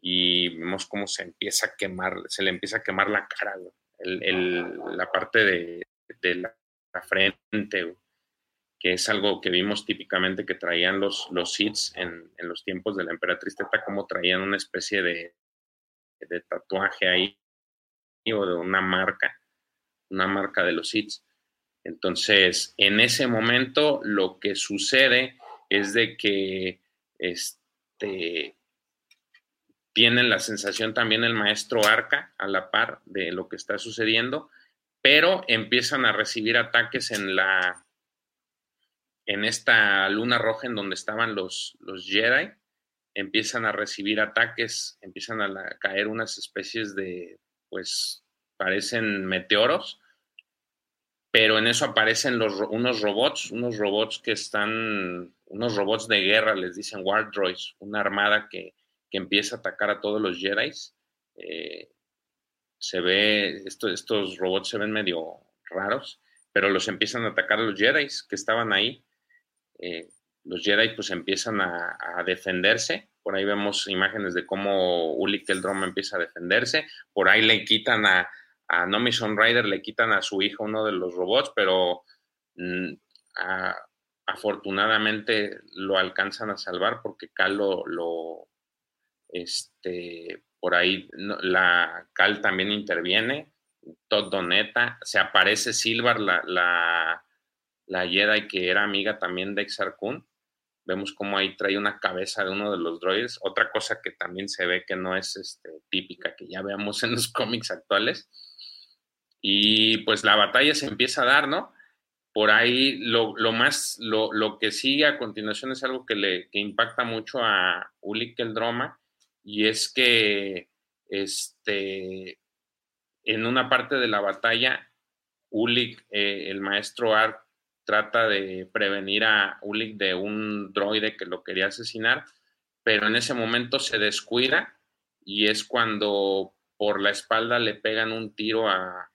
y vemos cómo se empieza a quemar, se le empieza a quemar la cara, la parte de, la, frente, que es algo que vimos típicamente que traían los, los Sith en, los tiempos de la emperatriz Teta, como traían una especie de, de tatuaje ahí o de una marca, una marca de los Sith. Entonces, en ese momento lo que sucede es de que este, tienen la sensación también el maestro Arca a la par de lo que está sucediendo, pero empiezan a recibir ataques en la en esta luna roja en donde estaban los, los Jedi, empiezan a recibir ataques, empiezan a caer unas especies de, pues, parecen meteoros, pero en eso aparecen unos robots, unos robots que están, unos robots de guerra, les dicen War Droids, una armada que, que empieza a atacar a todos los Jedi. Eh, se ve, estos robots se ven medio raros, pero los empiezan a atacar los Jedi que estaban ahí. Eh, los Jedi pues empiezan a, defenderse. Por ahí vemos imágenes de cómo Ulik el empieza a defenderse. Por ahí le quitan a, a Nomi Rider, le quitan a su hijo uno de los robots, pero mm, afortunadamente lo alcanzan a salvar porque Cal lo, este, por ahí la Cal también interviene, Todd Doneta, se aparece Silvar, la, la, la Jedi que era amiga también de Exar Kun. Vemos cómo ahí trae una cabeza de uno de los droides. Otra cosa que también se ve que no es este, típica, que ya veamos en los cómics actuales. Y pues la batalla se empieza a dar, ¿no? Por ahí lo, más, lo, lo, que sigue a continuación es algo que le que impacta mucho a Ulik el Droma, y es que este, en una parte de la batalla, Ulik, eh, el maestro Ark, trata de prevenir a Ulik de un droide que lo quería asesinar, pero en ese momento se descuida y es cuando por la espalda le pegan un tiro a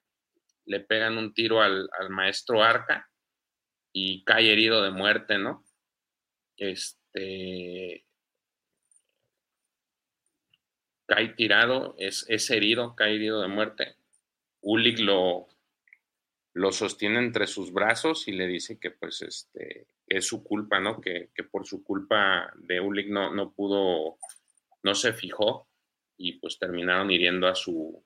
le pegan un tiro al, al maestro Arca y cae herido de muerte, ¿no? Este cae tirado, es, es herido, cae herido de muerte. Ulik lo, lo sostiene entre sus brazos y le dice que pues este es su culpa, ¿no? Que, que por su culpa de Ulik no, no pudo, no se fijó y pues terminaron hiriendo a su,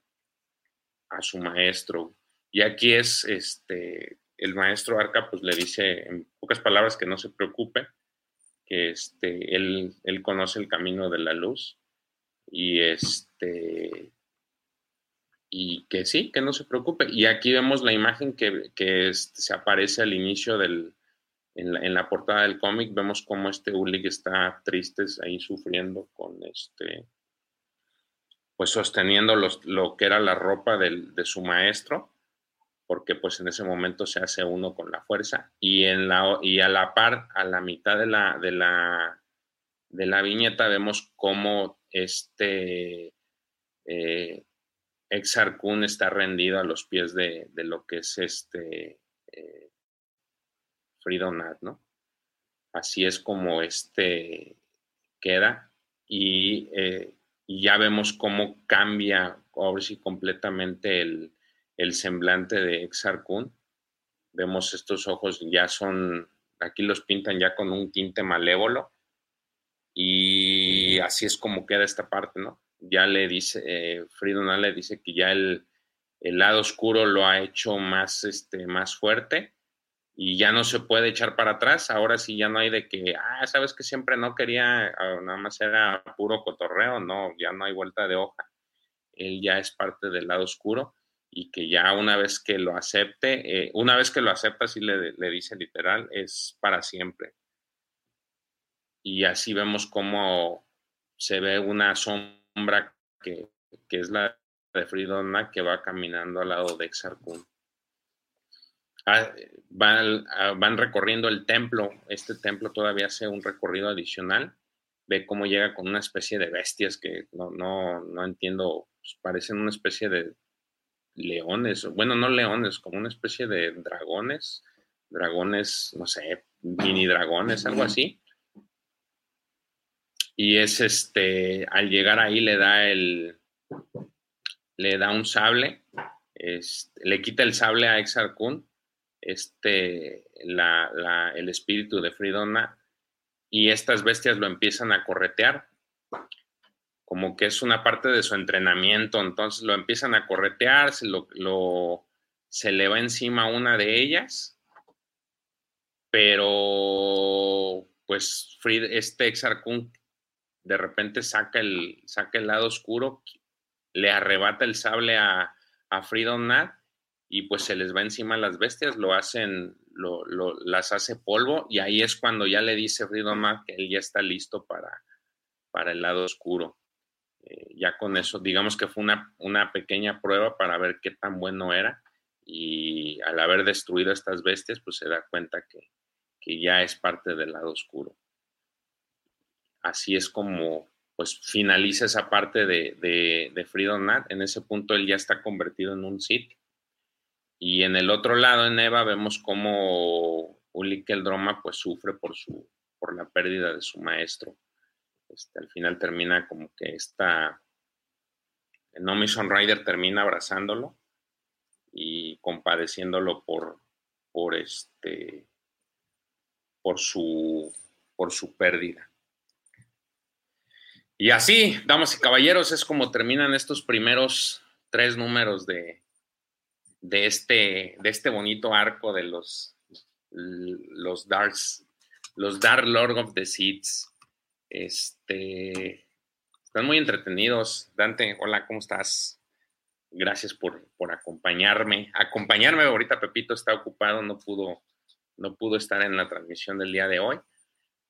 a su maestro. Y aquí es, este, el maestro Arca pues le dice en pocas palabras que no se preocupe, que este, él, él conoce el camino de la luz y este y que sí, que no se preocupe. Y aquí vemos la imagen que, que este, se aparece al inicio del, en la, en la portada del cómic, vemos cómo este Ulig está triste, ahí sufriendo con este, pues sosteniendo los, lo que era la ropa del, de su maestro, porque pues en ese momento se hace uno con la fuerza. Y, en la, y a la par, a la mitad de la, de la, de la viñeta, vemos cómo este eh, Exar Kun está rendido a los pies de, de lo que es este eh, Fridonat, ¿no? Así es como este queda y, eh, y ya vemos cómo cambia, ahora sí, completamente el, el semblante de Exar Kun. Vemos estos ojos ya son, aquí los pintan ya con un tinte malévolo y así es como queda esta parte, ¿no? Ya le dice, eh, le dice que ya el, el, lado oscuro lo ha hecho más, este, más fuerte y ya no se puede echar para atrás. Ahora sí ya no hay de que, ah, sabes que siempre no quería, ah, nada más era puro cotorreo, no, ya no hay vuelta de hoja. Él ya es parte del lado oscuro y que ya una vez que lo acepte, eh, una vez que lo acepta, así le, le dice literal, es para siempre y así vemos cómo se ve una sombra que, es la de Fridona que va caminando al lado de Exarcun. Ah, van, ah, van, recorriendo el templo, este templo todavía hace un recorrido adicional, ve cómo llega con una especie de bestias que no, no, no entiendo, pues parecen una especie de leones, bueno, no leones, como una especie de dragones, dragones, no sé, mini dragones, algo así y es este, al llegar ahí le da el, le da un sable, le quita el sable a Exar Kun, este, la, el espíritu de Fridona, y estas bestias lo empiezan a corretear, como que es una parte de su entrenamiento, entonces lo empiezan a corretear, se, lo, se le va encima una de ellas, pero pues este Exar Kun de repente saca el, saca el lado oscuro, le arrebata el sable a, a Freedom Nat y pues se les va encima las bestias, lo hacen, lo, las hace polvo y ahí es cuando ya le dice Freedom Nat que él ya está listo para, para el lado oscuro. Eh, ya con eso, digamos que fue una, una pequeña prueba para ver qué tan bueno era y al haber destruido estas bestias, pues se da cuenta que, que ya es parte del lado oscuro así es como pues finaliza esa parte de, de, de Freedom Nat. En ese punto él ya está convertido en un Sith. Y en el otro lado, en Eva, vemos cómo Ulik el Droma pues sufre por, su, por la pérdida de su maestro. Este, al final termina como que esta... Nomison Rider termina abrazándolo y compadeciéndolo por, por, este, por, su, por su pérdida. Y así, damas y caballeros, es como terminan estos primeros tres números de, de, este, de este bonito arco de los, los Darks, los Dark Lord of the Seeds. Este, están muy entretenidos. Dante, hola, ¿cómo estás? Gracias por, por acompañarme. Acompañarme, ahorita Pepito está ocupado, no pudo, no pudo estar en la transmisión del día de hoy.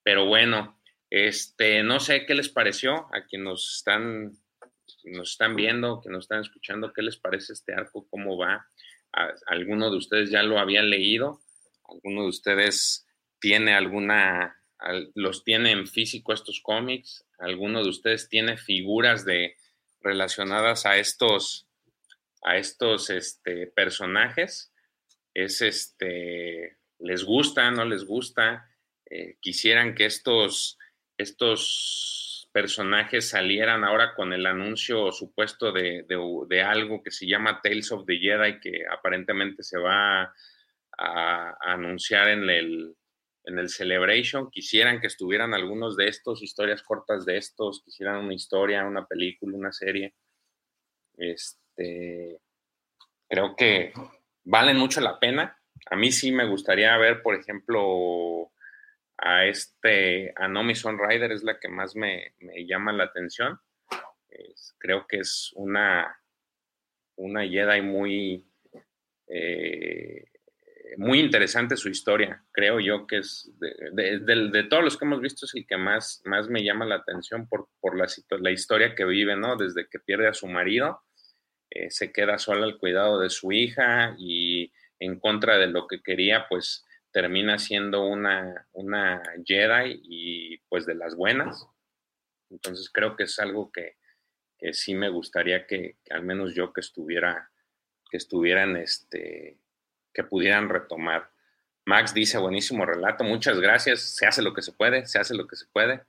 Pero bueno, este, no sé qué les pareció a quienes nos están, nos están viendo, que nos están escuchando, qué les parece este arco, cómo va. ¿Alguno de ustedes ya lo habían leído? ¿Alguno de ustedes tiene alguna, los tiene en físico estos cómics? ¿Alguno de ustedes tiene figuras de relacionadas a estos, a estos este, personajes? Es este, ¿les gusta, no les gusta? Eh, quisieran que estos, estos personajes salieran ahora con el anuncio supuesto de, de, algo que se llama Tales of the Jedi, que aparentemente se va a, anunciar en el, en el Celebration. Quisieran que estuvieran algunos de estos, historias cortas de estos, quisieran una historia, una película, una serie. Este, creo que valen mucho la pena. A mí sí me gustaría ver, por ejemplo, a este, a Nomi Rider es la que más me, llama la atención. creo que es una, una Jedi muy, eh, muy interesante su historia. Creo yo que es de, todos los que hemos visto es el que más, más me llama la atención por, por la, la historia que vive, ¿no? Desde que pierde a su marido, eh, se queda sola al cuidado de su hija y en contra de lo que quería, pues termina siendo una, una Jedi y pues de las buenas. Entonces creo que es algo que, que sí me gustaría que, que, al menos yo que estuviera, que estuvieran este, que pudieran retomar. Max dice, buenísimo relato, muchas gracias, se hace lo que se puede, se hace lo que se puede.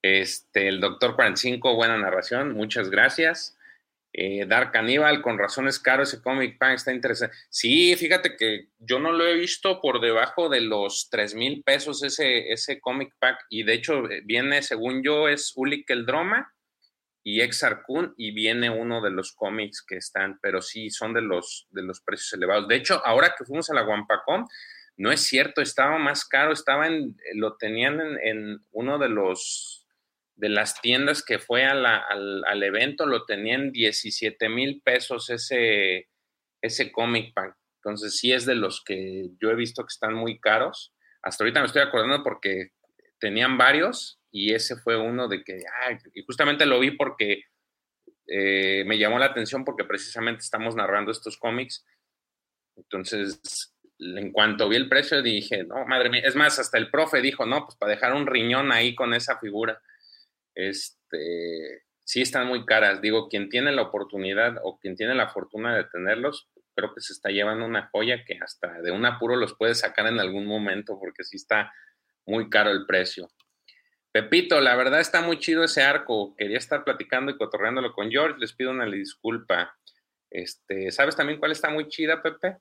Este, el doctor 45, buena narración, muchas gracias. Eh, Dark Caníbal, con razón es caro ese comic pack, está interesante. Sí, fíjate que yo no lo he visto por debajo de los 3 mil pesos ese, ese comic pack y de hecho eh, viene, según yo, es Ulik el Droma y Exarcun y viene uno de los cómics que están, pero sí son de los, de los precios elevados. De hecho, ahora que fuimos a la Guampacom, no es cierto, estaba más caro, estaba en, lo tenían en, uno de los de las tiendas que fue al, al, evento, lo tenían 17 mil pesos ese, ese comic pack. Entonces sí es de los que yo he visto que están muy caros. Hasta ahorita me estoy acordando porque tenían varios y ese fue uno de que, y justamente lo vi porque eh, me llamó la atención porque precisamente estamos narrando estos cómics. Entonces, en cuanto vi el precio dije, no, madre mía, es más, hasta el profe dijo, no, pues para dejar un riñón ahí con esa figura. Este, sí están muy caras. Digo, quien tiene la oportunidad o quien tiene la fortuna de tenerlos, creo que se está llevando una joya que hasta de un apuro los puede sacar en algún momento porque sí está muy caro el precio. Pepito, la verdad está muy chido ese arco. Quería estar platicando y cotorreándolo con George. Les pido una disculpa. Este, ¿sabes también cuál está muy chida, Pepe?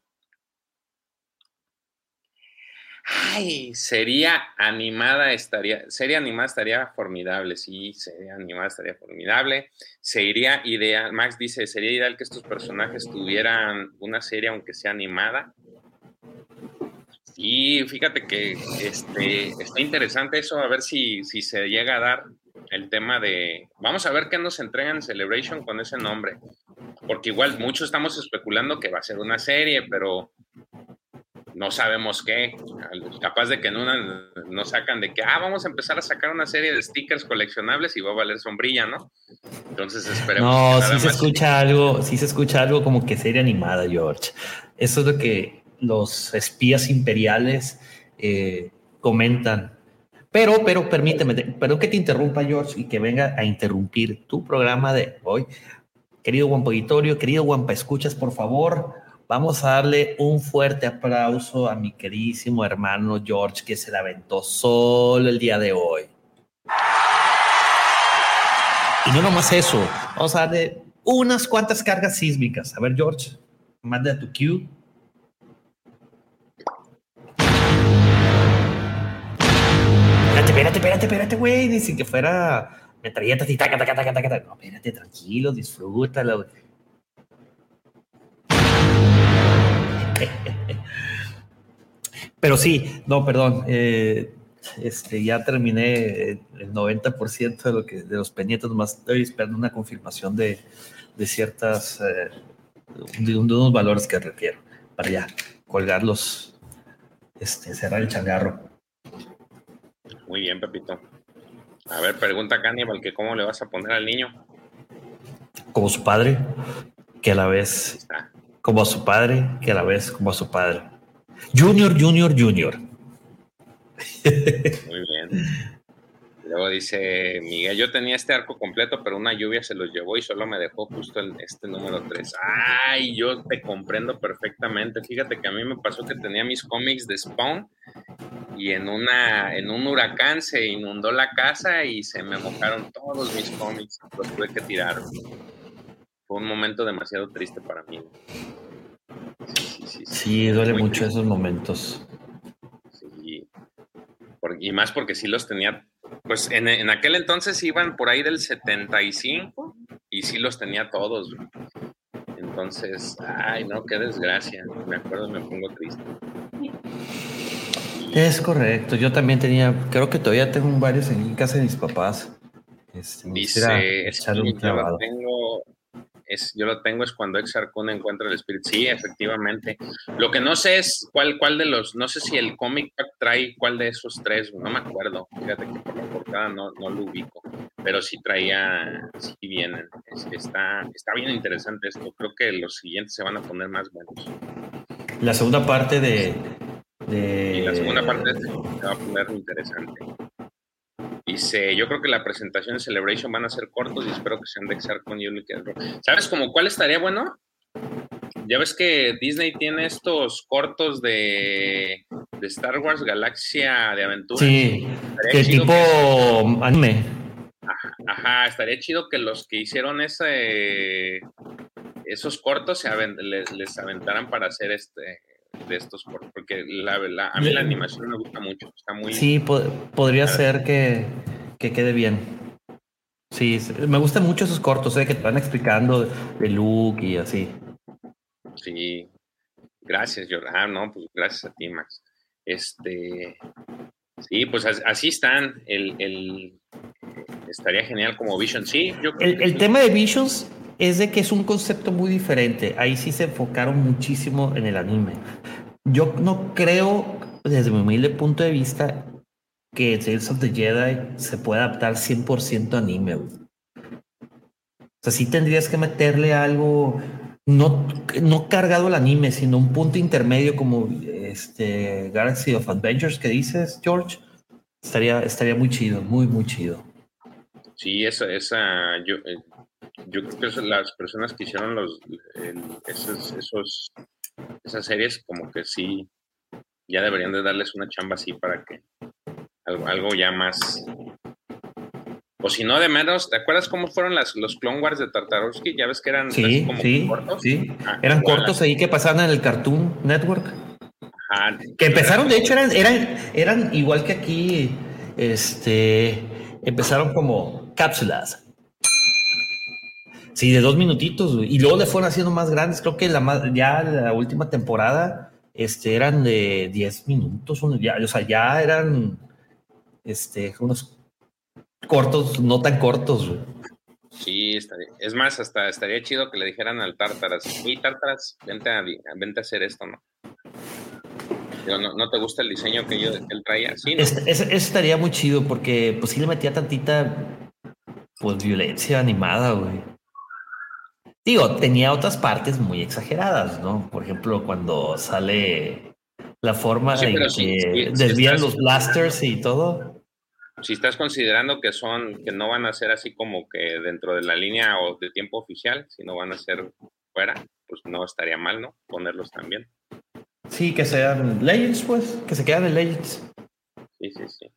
Ay, sería animada, estaría, sería animada estaría formidable, sí, sería animada estaría formidable. Sería ideal, Max dice, sería ideal que estos personajes tuvieran una serie aunque sea animada. Y fíjate que este, está interesante eso, a ver si, si se llega a dar el tema de. Vamos a ver qué nos entregan en Celebration con ese nombre. Porque igual muchos estamos especulando que va a ser una serie, pero no sabemos qué. Capaz de que en una nos sacan de que, ah, vamos a empezar a sacar una serie de stickers coleccionables y va a valer sombrilla, ¿no? Entonces esperemos. No, si se escucha algo, sí se escucha algo como que serie animada, George. Eso es lo que los espías imperiales eh, comentan. Pero, pero permíteme, pero que te interrumpa, George, y que venga a interrumpir tu programa de hoy. Querido Juan Auditorio, querido Juanpa Escuchas, por favor, vamos a darle un fuerte aplauso a mi queridísimo hermano George, que se la aventó solo el día de hoy. Y no nomás eso, vamos a darle unas cuantas cargas sísmicas. A ver, George, manda tu cue. espérate, espérate, espérate, güey. Dicen que fuera metralletas y taca, taca, taca. No, espérate, tranquilo, disfrútalo. Pero sí, no, perdón. Eh, este, ya terminé el 90% de, lo que, de los pendientes, más estoy esperando una confirmación de, de ciertas, eh, de, unos valores que requiero para ya colgarlos, este, cerrar el changarro. Muy bien, Pepito. A ver, pregunta Cannibal que cómo le vas a poner al niño. Como su padre, que a la vez como a su padre, que a la vez como a su padre. Junior, Junior, Junior. Muy bien. Luego dice Miguel, yo tenía este arco completo, pero una lluvia se los llevó y solo me dejó justo este número 3. Ay, yo te comprendo perfectamente. Fíjate que a mí me pasó que tenía mis cómics de Spawn y en, una, en un huracán se inundó la casa y se me mojaron todos mis cómics. Los tuve que tirar. Fue un momento demasiado triste para mí. Sí, sí, duele mucho esos momentos. Sí. y más porque sí los tenía, pues en, en, aquel entonces iban por ahí del 75 y sí los tenía todos. Entonces, ay, no, qué desgracia. Me acuerdo, me pongo triste. Es correcto, yo también tenía, creo que todavía tengo varios en casa de mis papás. Este, Dice, es yo, lo tengo, es, yo lo tengo es cuando Exarcun encuentra el espíritu. Sí, efectivamente. Lo que no sé es cuál, cuál de los, no sé si el cómic trae cuál de esos tres, no me acuerdo. Fíjate que por la portada no, no lo ubico, pero sí traía, sí vienen. Es, está, está bien interesante esto. Creo que los siguientes se van a poner más buenos. La segunda parte de, y la segunda parte se va a poner interesante. Dice, yo creo que la presentación de Celebration van a ser cortos y espero que sean de Exar con ¿Sabes como cuál estaría bueno? Ya ves que Disney tiene estos cortos de, de Star Wars Galaxia de Aventuras. Sí, que tipo anime. Ajá, estaría chido que los que hicieron ese, esos cortos se les, les aventaran para hacer este de estos, porque la, la, a mí la animación me gusta mucho, está muy... Sí, podría ser que, que, quede bien. Sí, me gustan mucho esos cortos, ¿eh? que te van explicando de look y así. Sí, gracias, Jordan. Ah, no, pues gracias a ti, Max. Este, sí, pues así están. El, el estaría genial como Vision. Sí, yo el, el tema de Visions es de que es un concepto muy diferente. Ahí sí se enfocaron muchísimo en el anime. Yo no creo, desde mi humilde punto de vista, que Tales of the Jedi se pueda adaptar 100% a anime. O sea, sí tendrías que meterle algo no, no cargado al anime, sino un punto intermedio como este Galaxy of Adventures que dices, George. Estaría, estaría muy chido, muy, muy chido. Sí, esa, esa, eh, yo creo que las personas que hicieron los, esos, esos, esas series, como que sí, ya deberían de darles una chamba así para que algo, algo ya más. O si no, de menos, ¿te acuerdas cómo fueron las, los Clone Wars de Tartarovsky? Ya ves que eran sí, como sí, cortos. Sí, ah, eran cortos ahí que pasaban en el Cartoon Network. Ajá. Que empezaron, de hecho, eran, eran, eran igual que aquí, este, empezaron como cápsulas Sí, de dos minutitos, Y luego le fueron haciendo más grandes. Creo que la ya la última temporada este, eran de 10 minutos. Ya, o sea, ya eran este, unos cortos, no tan cortos, Sí, es más, hasta estaría chido que le dijeran al Tártaras, uy, Tártaras, vente a, vente a hacer esto, ¿no? ¿no, te gusta el diseño que, yo, él traía? Sí, ¿no? estaría muy chido porque pues sí le metía tantita pues violencia animada, güey. Digo, tenía otras partes muy exageradas, ¿no? Por ejemplo, cuando sale la forma en que desvían los blasters y todo. Si estás considerando que son, que no van a ser así como que dentro de la línea o de tiempo oficial, sino van a ser fuera, pues no estaría mal, ¿no? Ponerlos también. Sí, que sean Legends, pues, que se quedan en Legends. Sí, sí, sí.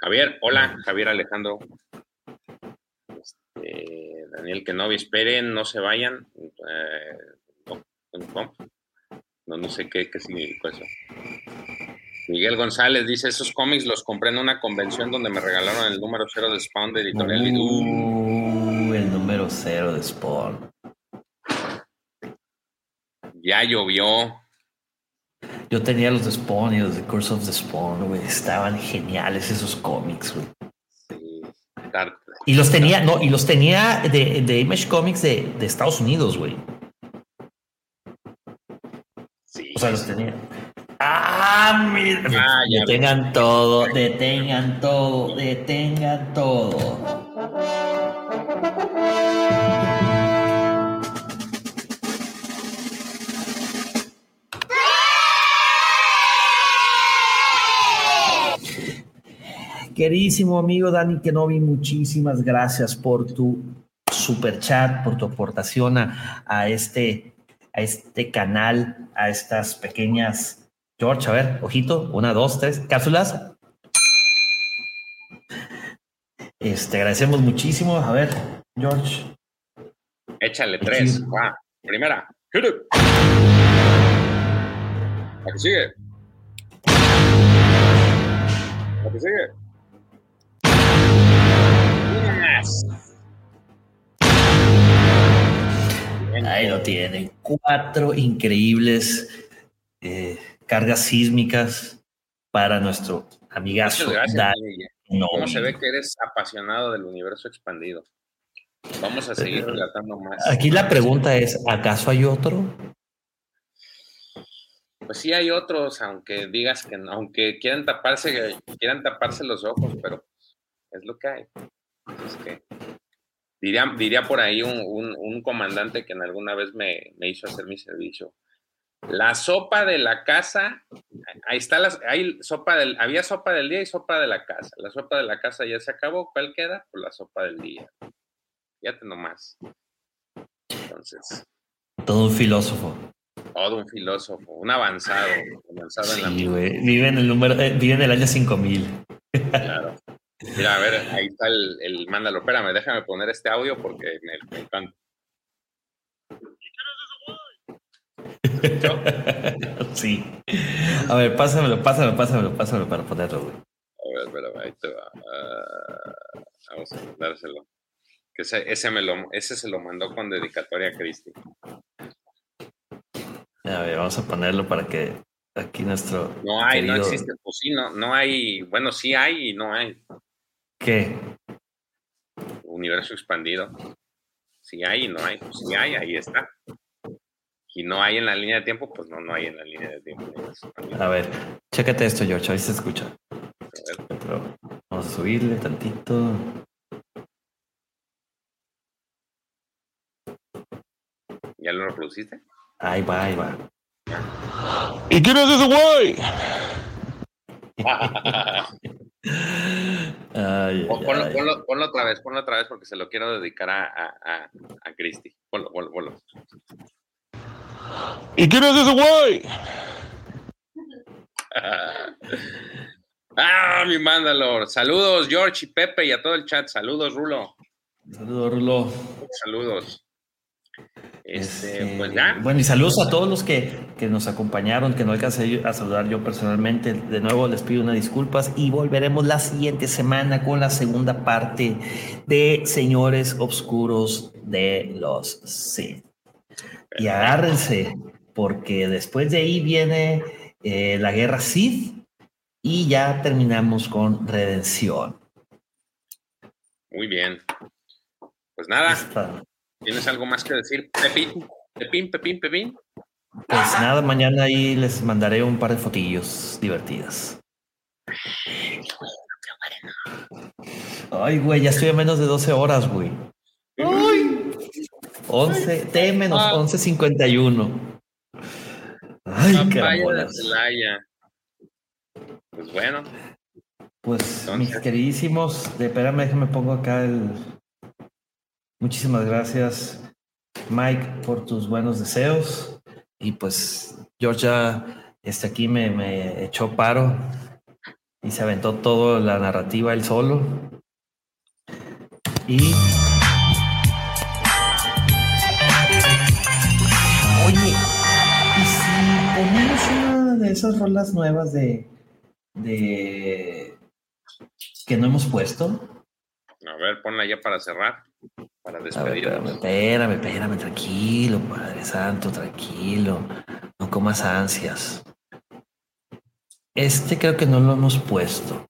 Javier, hola, Javier Alejandro. Eh, Daniel Kenobi, esperen, no se vayan. Eh, no, no, sé qué, qué significó eso. Miguel González dice, esos cómics los compré en una convención donde me regalaron el número cero de Spawn de Editorial. Uh, el número cero de Spawn. Ya llovió. Yo tenía los de Spawn y los de Curse of the Spawn, Estaban geniales esos cómics, güey. Sí, y los tenía, no, y los tenía de, de Image Comics de, de Estados Unidos, güey. Sí. O sea, los tenía. Ah, mira. Ah, detengan todo, detengan todo, detengan todo. Queridísimo amigo Dani Kenobi, muchísimas gracias por tu super chat, por tu aportación a, a este, a este canal, a estas pequeñas. George, a ver, ojito, una, dos, tres, cápsulas. Este, agradecemos muchísimo. A ver, George. Échale tres. Primera. La que sigue. La que sigue. Más. Ahí lo tienen. Cuatro increíbles eh, cargas sísmicas para nuestro amigazo Muchas gracias. ¿Cómo se ve que eres apasionado del universo expandido? Vamos a seguir relatando más. Aquí la pregunta es, ¿acaso hay otro? Pues sí hay otros, aunque digas que no, aunque quieran taparse, quieran taparse los ojos, pero es lo que hay. Es que diría, diría por ahí un, un- un comandante que en alguna vez me, me hizo hacer mi servicio. La sopa de la casa, ahí está la, hay sopa del, había sopa del día y sopa de la casa. La sopa de la casa ya se acabó, ¿cuál queda? Pues la sopa del día. Fíjate nomás. Entonces, Todo un filósofo. todo un filósofo, un avanzado, avanzado en la Sí. Vive en el número, eh, vive en el año 5000. Claro. Mira, a ver, ahí está el, el mándalo. Espérame, déjame poner este audio porque me, me encanta. sí. A ver, pásamelo, pásamelo, pásamelo, pásamelo para ponerlo, güey. A ver, espérame, ahí te va. Ah, vamos a mandárselo. Que ese, ese, me lo, ese se lo mandó con dedicatoria a Cristi. A ver, vamos a ponerlo para que aquí nuestro. No hay, no existe. Pues sí, no, no hay. Bueno, sí hay y no hay. ¿Qué? Universo expandido. Sí hay y no hay. Pues sí hay, ahí está. Y no hay en la línea de tiempo, pues no, no hay en la línea de tiempo. A ver, chécate esto, George, ahí se escucha. A ver. Pero vamos a subirle tantito. ¿Ya lo reproduciste? Ahí va, ahí va. ¿Y quién es ese güey? Ay, Ponlo, ay. ponlo- ponlo otra vez, ponlo otra vez porque se lo quiero dedicar a, a, a, a Cristi. Ponlo, ponlo, ponlo. ¿Y quién es ese güey? ah, mi Mandalor. Saludos, George y Pepe y a todo el chat. Saludos, Rulo. Saludos, Rulo. Saludos. Este, Este, pues. Bueno, y saludos a todos los que, que nos acompañaron, que no alcancé a saludar yo personalmente. De nuevo les pido unas disculpas y volveremos la siguiente semana con la segunda parte de Señores Obscuros de los Sith. Y agárrense, porque después de ahí viene eh, la guerra Sith y ya terminamos con Redención. Muy bien. Pues nada, Esta- ¿tienes algo más que decir? Pepín, Pepín, Pepín, Pepín. Pues nada, mañana ahí les mandaré un par de fotillos divertidas. Ay, güey, ya estoy a menos de 12 horas, güey. Ay. 11, T menos Ah. 11.51. Ay, Papaya de carambolas. Celaya. Pues bueno, Pues, Entonces. mis queridísimos, de, espérame, déjame pongo acá el. Muchísimas gracias, Mike, por tus buenos deseos. Y pues, George ya este, aquí me, me echó paro y se aventó toda la narrativa él solo. Y. Oye, ¿y si ponemos una de esas rolas nuevas de. de. que no hemos puesto? a ver, ponla ya para cerrar, para despedirnos. espérame, espérame, tranquilo, Padre Santo, tranquilo. No comas ansias. Este creo que no lo hemos puesto.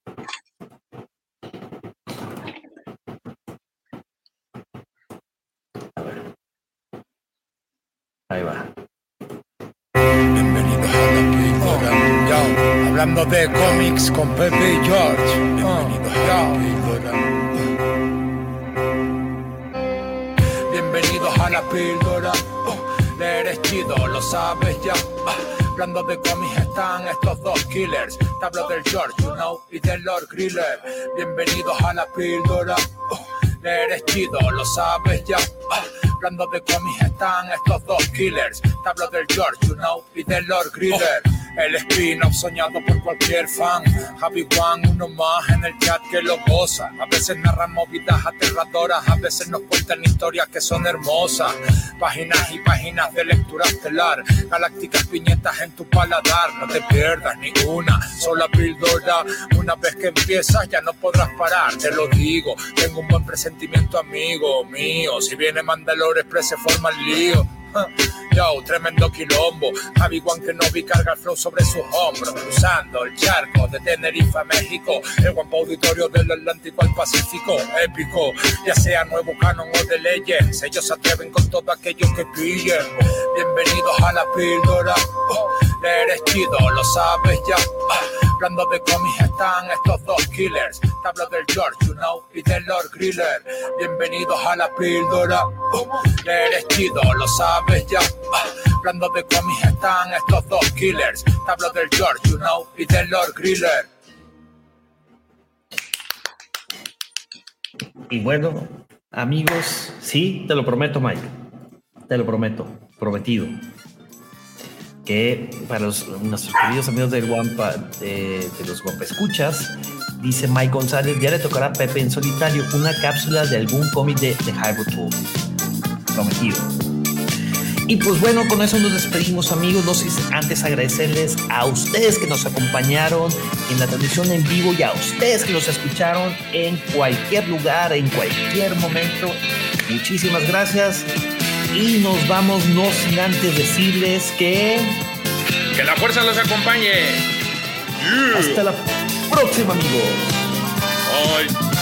A ver. Ahí va. Bienvenidos a la píldora. Hablando de cómics con Pepe y George. Bienvenidos a la píldora. La píldora. Oh, leer es chido, lo sabes ya. Ah, Hablando de cómics están estos dos killers. Te hablo del George, you know, y del Lord Griller. Bienvenidos a la píldora. Oh, eres chido, lo sabes ya. Oh, hablando de cómics están estos dos killers. Te hablo del George, you know, y del Lord Griller. El spin-off soñado por cualquier fan. Javi Juan, uno más en el chat que lo goza. A veces narran movidas aterradoras, a veces nos cuentan historias que son hermosas. Páginas y páginas de lectura estelar. Galácticas piñetas en tu paladar. No te pierdas ni una sola píldora. Una vez que empiezas ya no podrás parar, te lo digo. Tengo un buen presentimiento, amigo mío. Si viene Mandalore Express se forma el lío. Yo, tremendo quilombo. Javi Juan que no vi carga el flow sobre sus hombros, cruzando el charco de Tenerife a México. El guapo auditorio del Atlántico al Pacífico, épico. Ya sea nuevo canon o de Legends, ellos se atreven con todo aquello que pillen. Bienvenidos a la píldora. Oh, eres chido, lo sabes ya. Hablando de cómics están estos dos killers. Te del George, you know, y del Lord Griller. Bienvenidos a la píldora. Oh, eres chido, lo sabes ya. Hablando de cómics están estos dos killers. Te hablo del George, you know, y del Lord Griller. Y bueno, amigos, sí, te lo prometo, Mike. Te lo prometo, prometido. Que para los, nuestros queridos amigos del Wampa, de, de los Wampa Escuchas, dice Mike González, ya le tocará a Pepe en solitario una cápsula de algún cómic de, de Tool. Prometido. Y pues bueno, con eso nos despedimos amigos, no sin antes agradecerles a ustedes que nos acompañaron en la transmisión en vivo y a ustedes que nos escucharon en cualquier lugar, en cualquier momento. Muchísimas gracias y nos vamos no sin antes decirles que... Que la fuerza los acompañe. Hasta la próxima amigos. Bye.